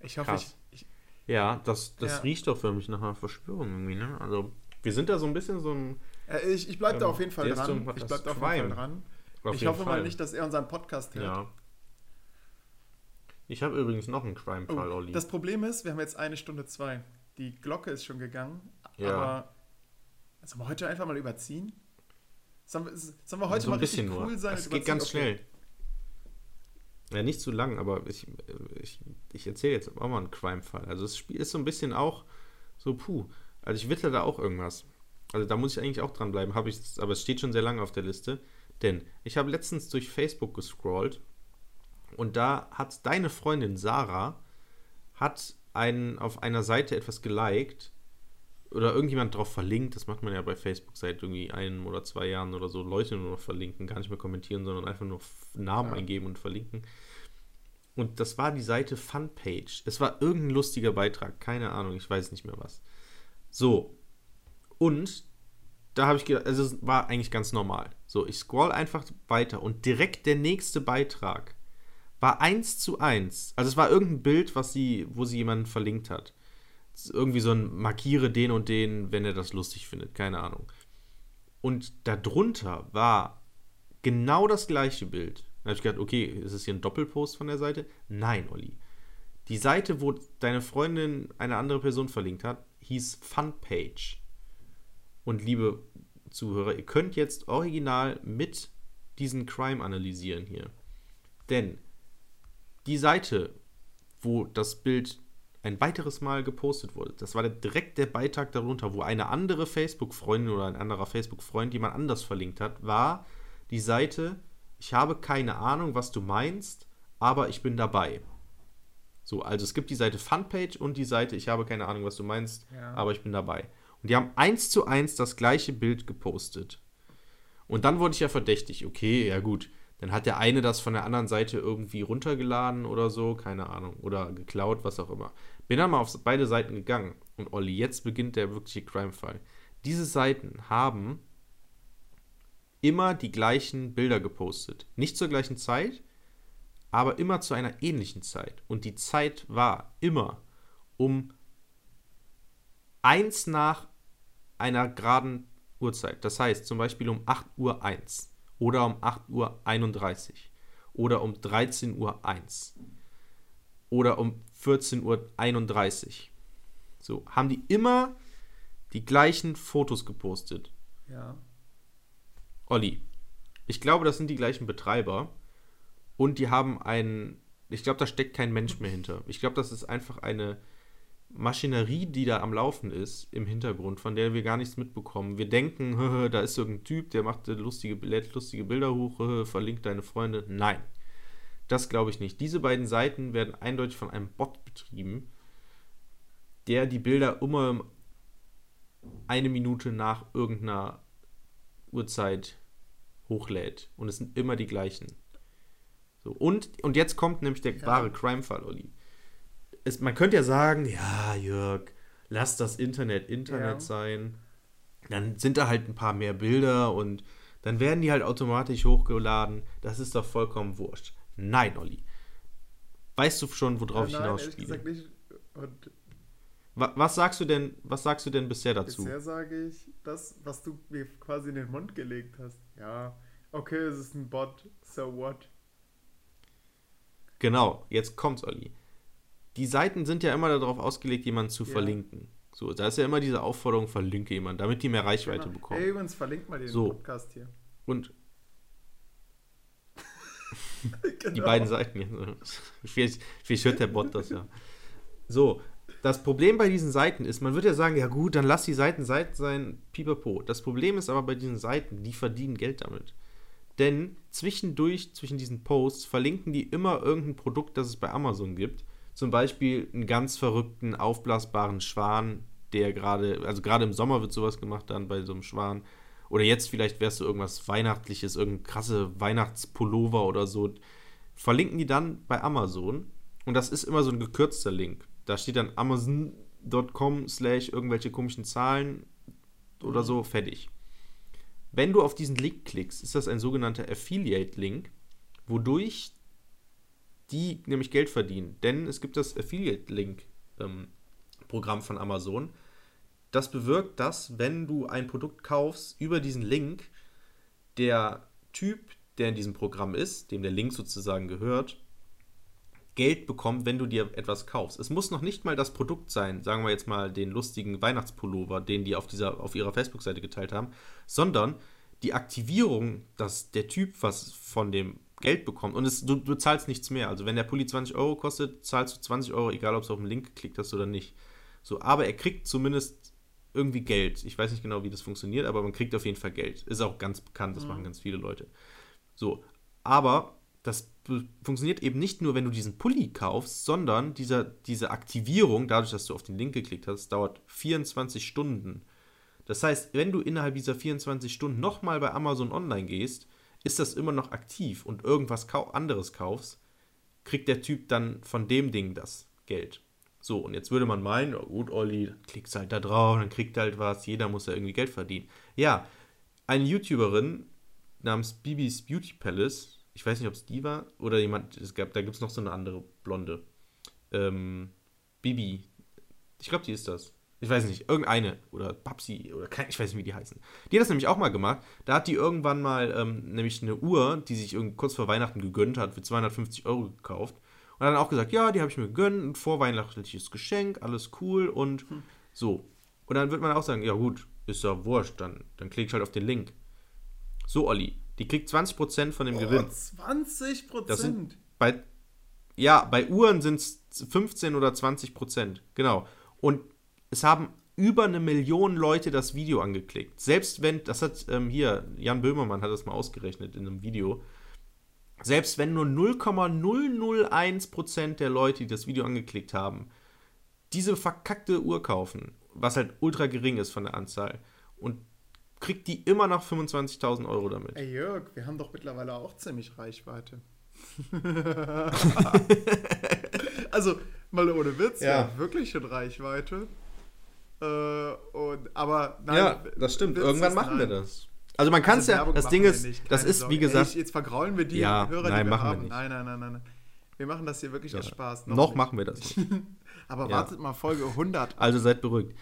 Ich hoffe, ich, ich, Ja, das, das Ja. riecht doch für mich nach einer Verschwörung irgendwie, ne? Also, wir sind da so ein bisschen so ein. äh, ich, ich bleibe da Ähm, auf jeden Fall dran. Ich das bleibe da auf jeden Fall dran. Auf ich hoffe Fall. mal nicht, dass er unseren Podcast hört. Ja. Ich habe übrigens noch einen Crime-Fall, Oh, Olli. das Problem ist, wir haben jetzt eine Stunde zwei. Die Glocke ist schon gegangen. Ja. Aber sollen wir heute einfach mal überziehen? Sollen wir, sollen wir heute so mal richtig nur. cool sein? Es geht ganz Okay. Ja, nicht zu lang, aber ich, ich, ich erzähle jetzt auch mal einen Crime-Fall. Also das Spiel ist so ein bisschen auch so, puh. Also ich wittle da auch irgendwas. Also da muss ich eigentlich auch dranbleiben, habe ich, aber es steht schon sehr lange auf der Liste. Denn ich habe letztens durch Facebook gescrollt und da hat deine Freundin Sarah hat einen, auf einer Seite etwas geliked oder irgendjemand drauf verlinkt. Das macht man ja bei Facebook seit irgendwie einem oder zwei Jahren oder so. Leute nur noch verlinken, gar nicht mehr kommentieren, sondern einfach nur Namen Ja. eingeben und verlinken. Und das war die Seite Funpage. Es war irgendein lustiger Beitrag, keine Ahnung, ich weiß nicht mehr was. So. Und da habe ich gedacht, also es war eigentlich ganz normal. So, ich scroll einfach weiter und direkt der nächste Beitrag war eins zu eins. Also es war irgendein Bild, was sie, wo sie jemanden verlinkt hat. Irgendwie so ein markiere den und den, wenn er das lustig findet, keine Ahnung. Und darunter war genau das gleiche Bild. Da habe ich gedacht, okay, ist es hier ein Doppelpost von der Seite? Nein, Olli. Die Seite, wo deine Freundin eine andere Person verlinkt hat, hieß Funpage. Und liebe Zuhörer, ihr könnt jetzt original mit diesen Crime analysieren hier. Denn die Seite, wo das Bild ein weiteres Mal gepostet wurde, das war direkt der Beitrag darunter, wo eine andere Facebook-Freundin oder ein anderer Facebook-Freund jemand anders verlinkt hat, war die Seite, ich habe keine Ahnung, was du meinst, aber ich bin dabei. So, also es gibt die Seite Funpage und die Seite, ich habe keine Ahnung, was du meinst, Ja. aber ich bin dabei. Und die haben eins zu eins das gleiche Bild gepostet. Und dann wurde ich ja verdächtig, okay, ja gut, dann hat der eine das von der anderen Seite irgendwie runtergeladen oder so, keine Ahnung, oder geklaut, was auch immer. Bin dann mal auf beide Seiten gegangen und Olli, jetzt beginnt der wirkliche Crime-Fall. Diese Seiten haben immer die gleichen Bilder gepostet. Nicht zur gleichen Zeit, aber immer zu einer ähnlichen Zeit. Und die Zeit war immer um eins nach einer geraden Uhrzeit. Das heißt zum Beispiel um 8 Uhr 1 oder um 8 Uhr 31 oder um 13 Uhr 1 oder um 14 Uhr 31. So, haben die immer die gleichen Fotos gepostet. Ja. Olli, ich glaube, das sind die gleichen Betreiber und die haben einen, ich glaube, da steckt kein Mensch mehr hinter. Ich glaube, das ist einfach eine Maschinerie, die da am Laufen ist im Hintergrund, von der wir gar nichts mitbekommen. Wir denken, da ist irgendein Typ, der macht lustige, lädt lustige Bilder hoch, verlinkt deine Freunde. Nein, das glaube ich nicht. Diese beiden Seiten werden eindeutig von einem Bot betrieben, der die Bilder immer eine Minute nach irgendeiner Uhrzeit hochlädt. Und es sind immer die gleichen. So, und, und jetzt kommt nämlich der Ja. wahre Crime-Fall, Olli. Es, man könnte ja sagen, ja, Jörg, lass das Internet Internet Ja. sein. Dann sind da halt ein paar mehr Bilder und dann werden die halt automatisch hochgeladen. Das ist doch vollkommen wurscht. Nein, Olli. Weißt du schon, worauf ich Nein, hinaus ehrlich spiele? gesagt nicht. Und Was sagst du denn, was sagst du denn bisher dazu? bisher sage ich das, was du mir quasi in den Mund gelegt hast. Ja, okay, es ist ein Bot, so what? Genau, jetzt kommt's, Olli. Die Seiten sind ja immer darauf ausgelegt, jemanden zu Ja. verlinken. So, da ist ja immer diese Aufforderung, verlinke jemanden, damit die mehr Reichweite Genau. bekommen. Ey, übrigens, verlinkt mal den So. Podcast hier. Und genau. die beiden Seiten. Vielleicht, vielleicht hört der Bot das ja. So, das Problem bei diesen Seiten ist, man würde ja sagen, ja gut, dann lass die Seiten Seiten sein, pipapo. Das Problem ist aber bei diesen Seiten, die verdienen Geld damit. Denn zwischendurch, zwischen diesen Posts, verlinken die immer irgendein Produkt, das es bei Amazon gibt. Zum Beispiel einen ganz verrückten, aufblasbaren Schwan, der gerade, also gerade im Sommer wird sowas gemacht dann bei so einem Schwan. Oder jetzt vielleicht wärst du irgendwas Weihnachtliches, irgendein krasse Weihnachtspullover oder so. Verlinken die dann bei Amazon. Und das ist immer so ein gekürzter Link. Da steht dann amazon.com slash irgendwelche komischen Zahlen oder so, fertig. Wenn du auf diesen Link klickst, ist das ein sogenannter Affiliate-Link, wodurch die nämlich Geld verdienen. Denn es gibt das Affiliate-Link-Programm von Amazon. Das bewirkt, dass, wenn du ein Produkt kaufst, über diesen Link der Typ, der in diesem Programm ist, dem der Link sozusagen gehört, Geld bekommt, wenn du dir etwas kaufst. Es muss noch nicht mal das Produkt sein, sagen wir jetzt mal den lustigen Weihnachtspullover, den die auf, dieser, auf ihrer Facebook-Seite geteilt haben, sondern die Aktivierung, dass der Typ was von dem Geld bekommt und es, du, du zahlst nichts mehr. Also wenn der Pulli 20 Euro kostet, zahlst du 20 Euro, egal ob du auf den Link geklickt hast oder nicht. So, aber er kriegt zumindest irgendwie Geld. Ich weiß nicht genau, wie das funktioniert, aber man kriegt auf jeden Fall Geld. Ist auch ganz bekannt, das machen ganz viele Leute. So, aber das funktioniert eben nicht nur, wenn du diesen Pulli kaufst, sondern dieser, diese Aktivierung, dadurch, dass du auf den Link geklickt hast, dauert 24 Stunden. Das heißt, wenn du innerhalb dieser 24 Stunden nochmal bei Amazon online gehst, ist das immer noch aktiv und irgendwas anderes kaufst, kriegt der Typ dann von dem Ding das Geld. So, und jetzt würde man meinen, ja gut, Olli, dann klickst halt da drauf, dann kriegt halt was, jeder muss ja irgendwie Geld verdienen. Ja, eine YouTuberin namens Bibis Beauty Palace, ich weiß nicht, ob es die war, oder jemand, es gab, da gibt es noch so eine andere Blonde. Ähm, Bibi, ich glaube, die ist das. Ich weiß nicht, irgendeine, oder Babsi, oder kein, ich weiß nicht, wie die heißen. Die hat das nämlich auch mal gemacht. Da hat die irgendwann mal ähm, nämlich eine Uhr, die sich kurz vor Weihnachten gegönnt hat, für 250 Euro gekauft. Und hat dann auch gesagt, ja, die habe ich mir gegönnt, ein vorweihnachtliches Geschenk, alles cool und so. Und dann wird man auch sagen, ja gut, ist ja wurscht, dann, dann klicke ich halt auf den Link. So, Olli, die kriegt 20% von dem Gewinn. Oh, 20 Prozent. Das sind bei, ja, bei Uhren sind es 15 oder 20 Prozent. Genau. Und es haben über eine Million Leute das Video angeklickt. Selbst wenn, das hat ähm, hier, Jan Böhmermann hat das mal ausgerechnet in einem Video. Selbst wenn nur 0,001 Prozent der Leute, die das Video angeklickt haben, diese verkackte Uhr kaufen, was halt ultra gering ist von der Anzahl, und kriegt die immer noch 25.000 Euro damit. Ey Jörg, wir haben doch mittlerweile auch ziemlich Reichweite. also, mal ohne Witz, Ja. ja, wir wirklich schon Reichweite. Äh, und, aber nein, ja, das stimmt. Witz Irgendwann machen wir nein. das. Also man kann es Also ja, das Ding wir ist, nicht, das ist Sorge. wie gesagt, Ey, jetzt vergraulen wir die Ja, Hörer, nein, die wir machen wir haben. nicht. Nein, nein, nein, nein. Wir machen das hier wirklich aus Spaß. noch nicht. machen wir das nicht. Aber Ja. wartet mal Folge 100. ab. Also seid beruhigt.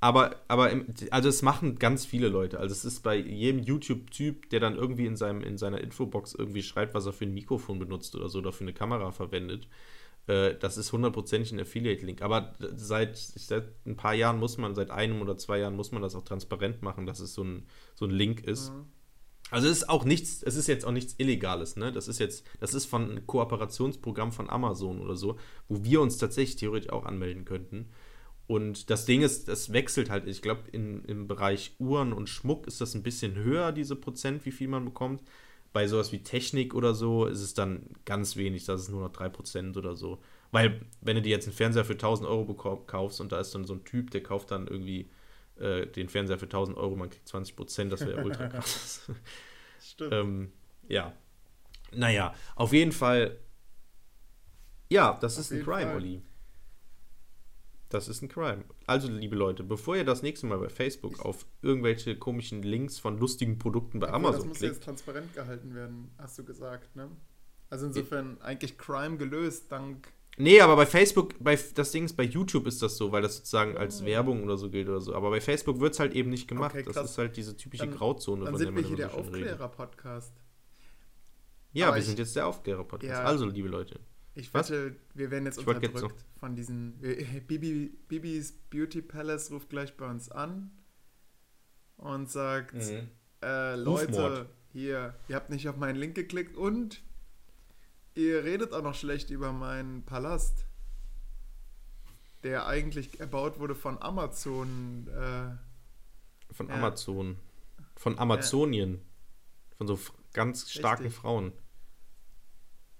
Aber, aber im, also es machen ganz viele Leute. Also es ist bei jedem YouTube-Typ, der dann irgendwie in, seinem, in seiner Infobox irgendwie schreibt, was er für ein Mikrofon benutzt oder so oder für eine Kamera verwendet. Äh, das ist hundertprozentig ein Affiliate-Link. Aber seit, seit ein paar Jahren muss man, seit einem oder zwei Jahren muss man das auch transparent machen, dass es so ein, so ein Link ist. Mhm. Also es ist auch nichts, es ist jetzt auch nichts Illegales, ne? Das ist jetzt, das ist von einem Kooperationsprogramm von Amazon oder so, wo wir uns tatsächlich theoretisch auch anmelden könnten. Und das Ding ist, das wechselt halt. Ich glaube, im Bereich Uhren und Schmuck ist das ein bisschen höher, diese Prozent, wie viel man bekommt. Bei sowas wie Technik oder so ist es dann ganz wenig, das ist nur noch 3% oder so. Weil, wenn du dir jetzt einen Fernseher für 1000 Euro kaufst und da ist dann so ein Typ, der kauft dann irgendwie äh, den Fernseher für 1000 Euro, man kriegt 20%, das wäre ultra krass. Stimmt. ähm, ja. Naja, auf jeden Fall. Ja, das Auf ist ein Crime. Olli. Das ist ein Crime. Also, liebe Leute, bevor ihr das nächste Mal bei Facebook auf irgendwelche komischen Links von lustigen Produkten bei Amazon das muss klickt. jetzt transparent gehalten werden, hast du gesagt, ne? Also insofern eigentlich Crime gelöst, dank. Nee, aber bei Facebook, bei, das Ding ist, bei YouTube ist das so, weil das sozusagen als Oh. Werbung oder so gilt oder so. Aber bei Facebook wird es halt eben nicht gemacht. Okay, das ist halt diese typische Dann- Grauzone, Dann von sind der wir hier der. Aufklärer-Podcast. Ja, Aber wir ich- sind jetzt der Aufklärer-Podcast. Ja. Also, liebe Leute. Ich Was? wette, wir werden jetzt Ich wollte jetzt unterdrückt von diesen. Bibi, Bibis Beauty Palace ruft gleich bei uns an und sagt: äh, Leute, Rufmord. hier, ihr habt nicht auf meinen Link geklickt und ihr redet auch noch schlecht über meinen Palast, der eigentlich erbaut wurde von Amazon. Äh, Von. Amazon. Von Amazonien. Von so ganz starken Richtig. Frauen.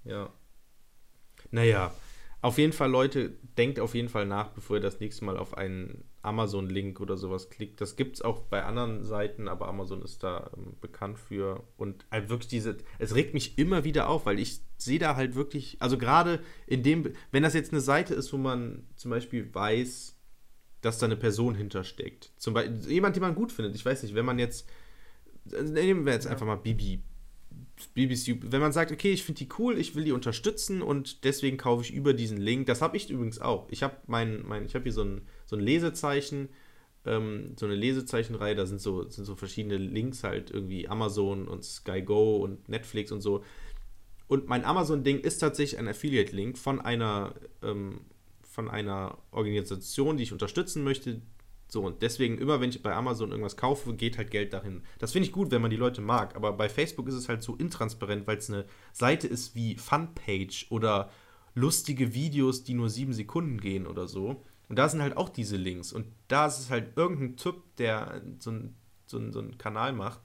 Ja. Naja, auf jeden Fall, Leute, denkt auf jeden Fall nach, bevor ihr das nächste Mal auf einen Amazon-Link oder sowas klickt. Das gibt es auch bei anderen Seiten, aber Amazon ist da ähm, bekannt für. Und halt wirklich diese, es regt mich immer wieder auf, weil ich sehe da halt wirklich, also gerade in dem, wenn das jetzt eine Seite ist, wo man zum Beispiel weiß, dass da eine Person hintersteckt. Zum Beispiel jemand, den man gut findet. Ich weiß nicht, wenn man jetzt, also nehmen wir jetzt einfach mal Bibi. Ju- wenn man sagt, okay, ich finde die cool, ich will die unterstützen und deswegen kaufe ich über diesen Link. Das habe ich übrigens auch. Ich habe mein, mein, ich hier so ein, so ein Lesezeichen, ähm, so eine Lesezeichenreihe, da sind so, sind so verschiedene Links halt irgendwie Amazon und Sky Go und Netflix und so. Und mein Amazon-Ding ist tatsächlich ein Affiliate-Link von ähm, von einer Organisation, die ich unterstützen möchte. So, und deswegen, immer wenn ich bei Amazon irgendwas kaufe, geht halt Geld dahin. Das finde ich gut, wenn man die Leute mag. Aber bei Facebook ist es halt so intransparent, weil es eine Seite ist wie Funpage oder lustige Videos, die nur sieben Sekunden gehen oder so. Und da sind halt auch diese Links. Und da ist es halt irgendein Typ, der so einen so ein, so einen Kanal macht,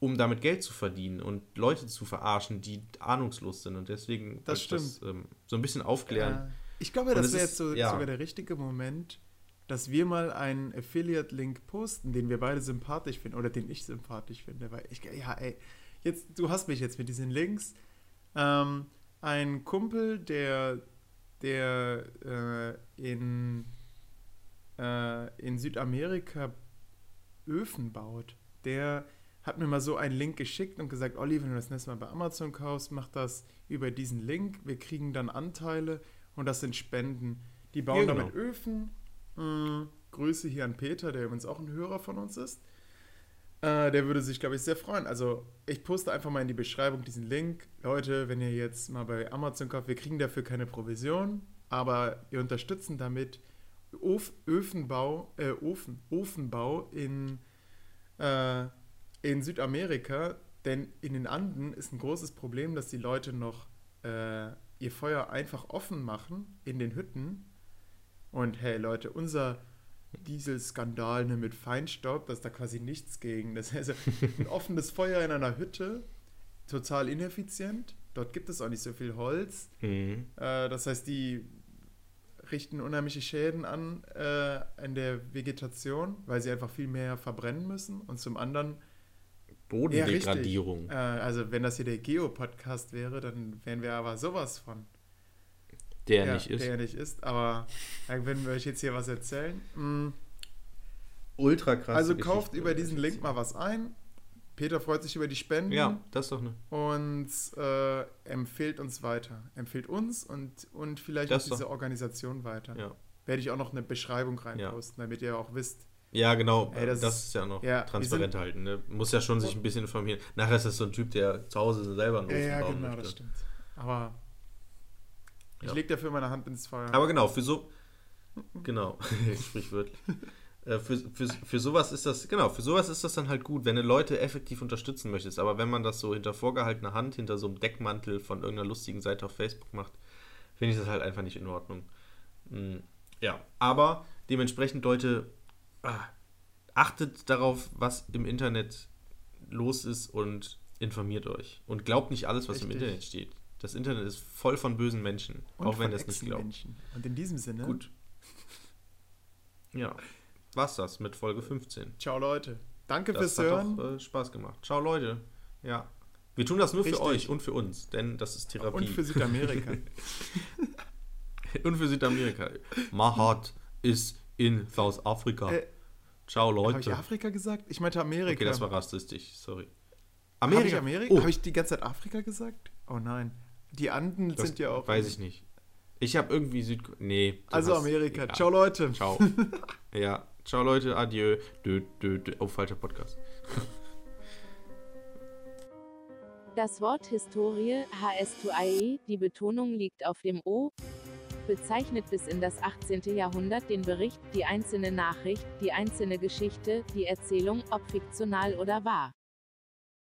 um damit Geld zu verdienen und Leute zu verarschen, die ahnungslos sind. Und deswegen Das ich ähm, so ein bisschen aufklären. Äh, ich glaube, das wäre ist- jetzt so, ja. sogar der richtige Moment, dass wir mal einen Affiliate-Link posten, den wir beide sympathisch finden oder den ich sympathisch finde. Weil ich, ja, ey, jetzt, du hast mich jetzt mit diesen Links. Ähm, ein Kumpel, der, der äh, in, äh, in Südamerika Öfen baut, der hat mir mal so einen Link geschickt und gesagt, Olli, wenn du das nächste Mal bei Amazon kaufst, mach das über diesen Link. Wir kriegen dann Anteile und das sind Spenden. Die bauen Ja, genau. damit Öfen. Mm, Grüße hier an Peter, der übrigens auch ein Hörer von uns ist. Äh, der würde sich, glaube ich, sehr freuen. Also ich poste einfach mal in die Beschreibung diesen Link. Leute, wenn ihr jetzt mal bei Amazon kauft, wir kriegen dafür keine Provision, aber wir unterstützen damit Of Öfenbau, äh, Ofen, Ofenbau in, äh, in Südamerika. Denn in den Anden ist ein großes Problem, dass die Leute noch äh, ihr Feuer einfach offen machen in den Hütten. Und hey Leute, unser Dieselskandal ne, mit Feinstaub, das ist da quasi nichts gegen. Das ist also ein offenes Feuer in einer Hütte, total ineffizient. Dort gibt es auch nicht so viel Holz. Mhm. Äh, das heißt, die richten unheimliche Schäden an äh, in der Vegetation, weil sie einfach viel mehr verbrennen müssen. Und zum anderen, Bodendegradierung. äh, also wenn das hier der Geo-Podcast wäre, dann wären wir aber sowas von. Der Ja, nicht ist. Der nicht ist, aber äh, wenn wir euch jetzt hier was erzählen. mh, Ultra krass. also kauft über diesen Link mal was ein. Peter freut sich über die Spenden Ja, das ist doch eine. und äh, empfiehlt uns weiter. Empfiehlt uns und, und vielleicht Das auch diese doch. Organisation weiter. Ja. werde ich auch noch eine Beschreibung reinposten, damit ihr auch wisst. Ja, genau. Ey, das das, ist- ja noch ja, transparent sind- halten. Ne? Muss ja schon sich ein bisschen informieren. Nachher ist das so ein Typ, der zu Hause selber einen Ja, Ofen ja, bauen genau, möchte. das stimmt. Aber ich Ja. lege dafür meine Hand ins Feuer. Aber genau, für so. Genau, sprichwörtlich. Äh, für, für, für sowas ist das, genau, für sowas ist das dann halt gut, wenn du Leute effektiv unterstützen möchtest. Aber wenn man das so hinter vorgehaltener Hand, hinter so einem Deckmantel von irgendeiner lustigen Seite auf Facebook macht, finde ich das halt einfach nicht in Ordnung. Mm, Ja, aber dementsprechend, Leute, ah, achtet darauf, was im Internet los ist und informiert euch. Und glaubt nicht alles, was im Richtig. Internet steht. Das Internet ist voll von bösen Menschen, Und auch wenn es nicht glaubt. Und in diesem Sinne, Gut. Ja, war's das mit Folge 15. ciao Leute. Danke Das fürs hat Hören. doch äh, Spaß gemacht. Ciao Leute. Ja. Wir tun das nur Richtig. für euch und für uns, denn das ist Therapie. Und für Südamerika. und für Südamerika. Mahat ist in South Africa. Äh, Ciao Habe ich Leute. Afrika gesagt? Ich meinte Amerika. Okay, das war rassistisch, sorry. Habe ich Amerika? Oh, Habe ich die ganze Zeit Afrika gesagt? Oh nein. Die Anden das sind ja auch. Weiß ich nicht. Ich habe irgendwie Süd... Nee. Also hast- Amerika. egal. Ciao Leute. Ciao. ja, ciao Leute, adieu. Dö, dö, dö. Oh, falscher Podcast. Das Wort Historie, HS2IE, die Betonung liegt auf dem O, bezeichnet bis in das 18. Jahrhundert den Bericht, die einzelne Nachricht, die einzelne Geschichte, die Erzählung, ob fiktional oder wahr.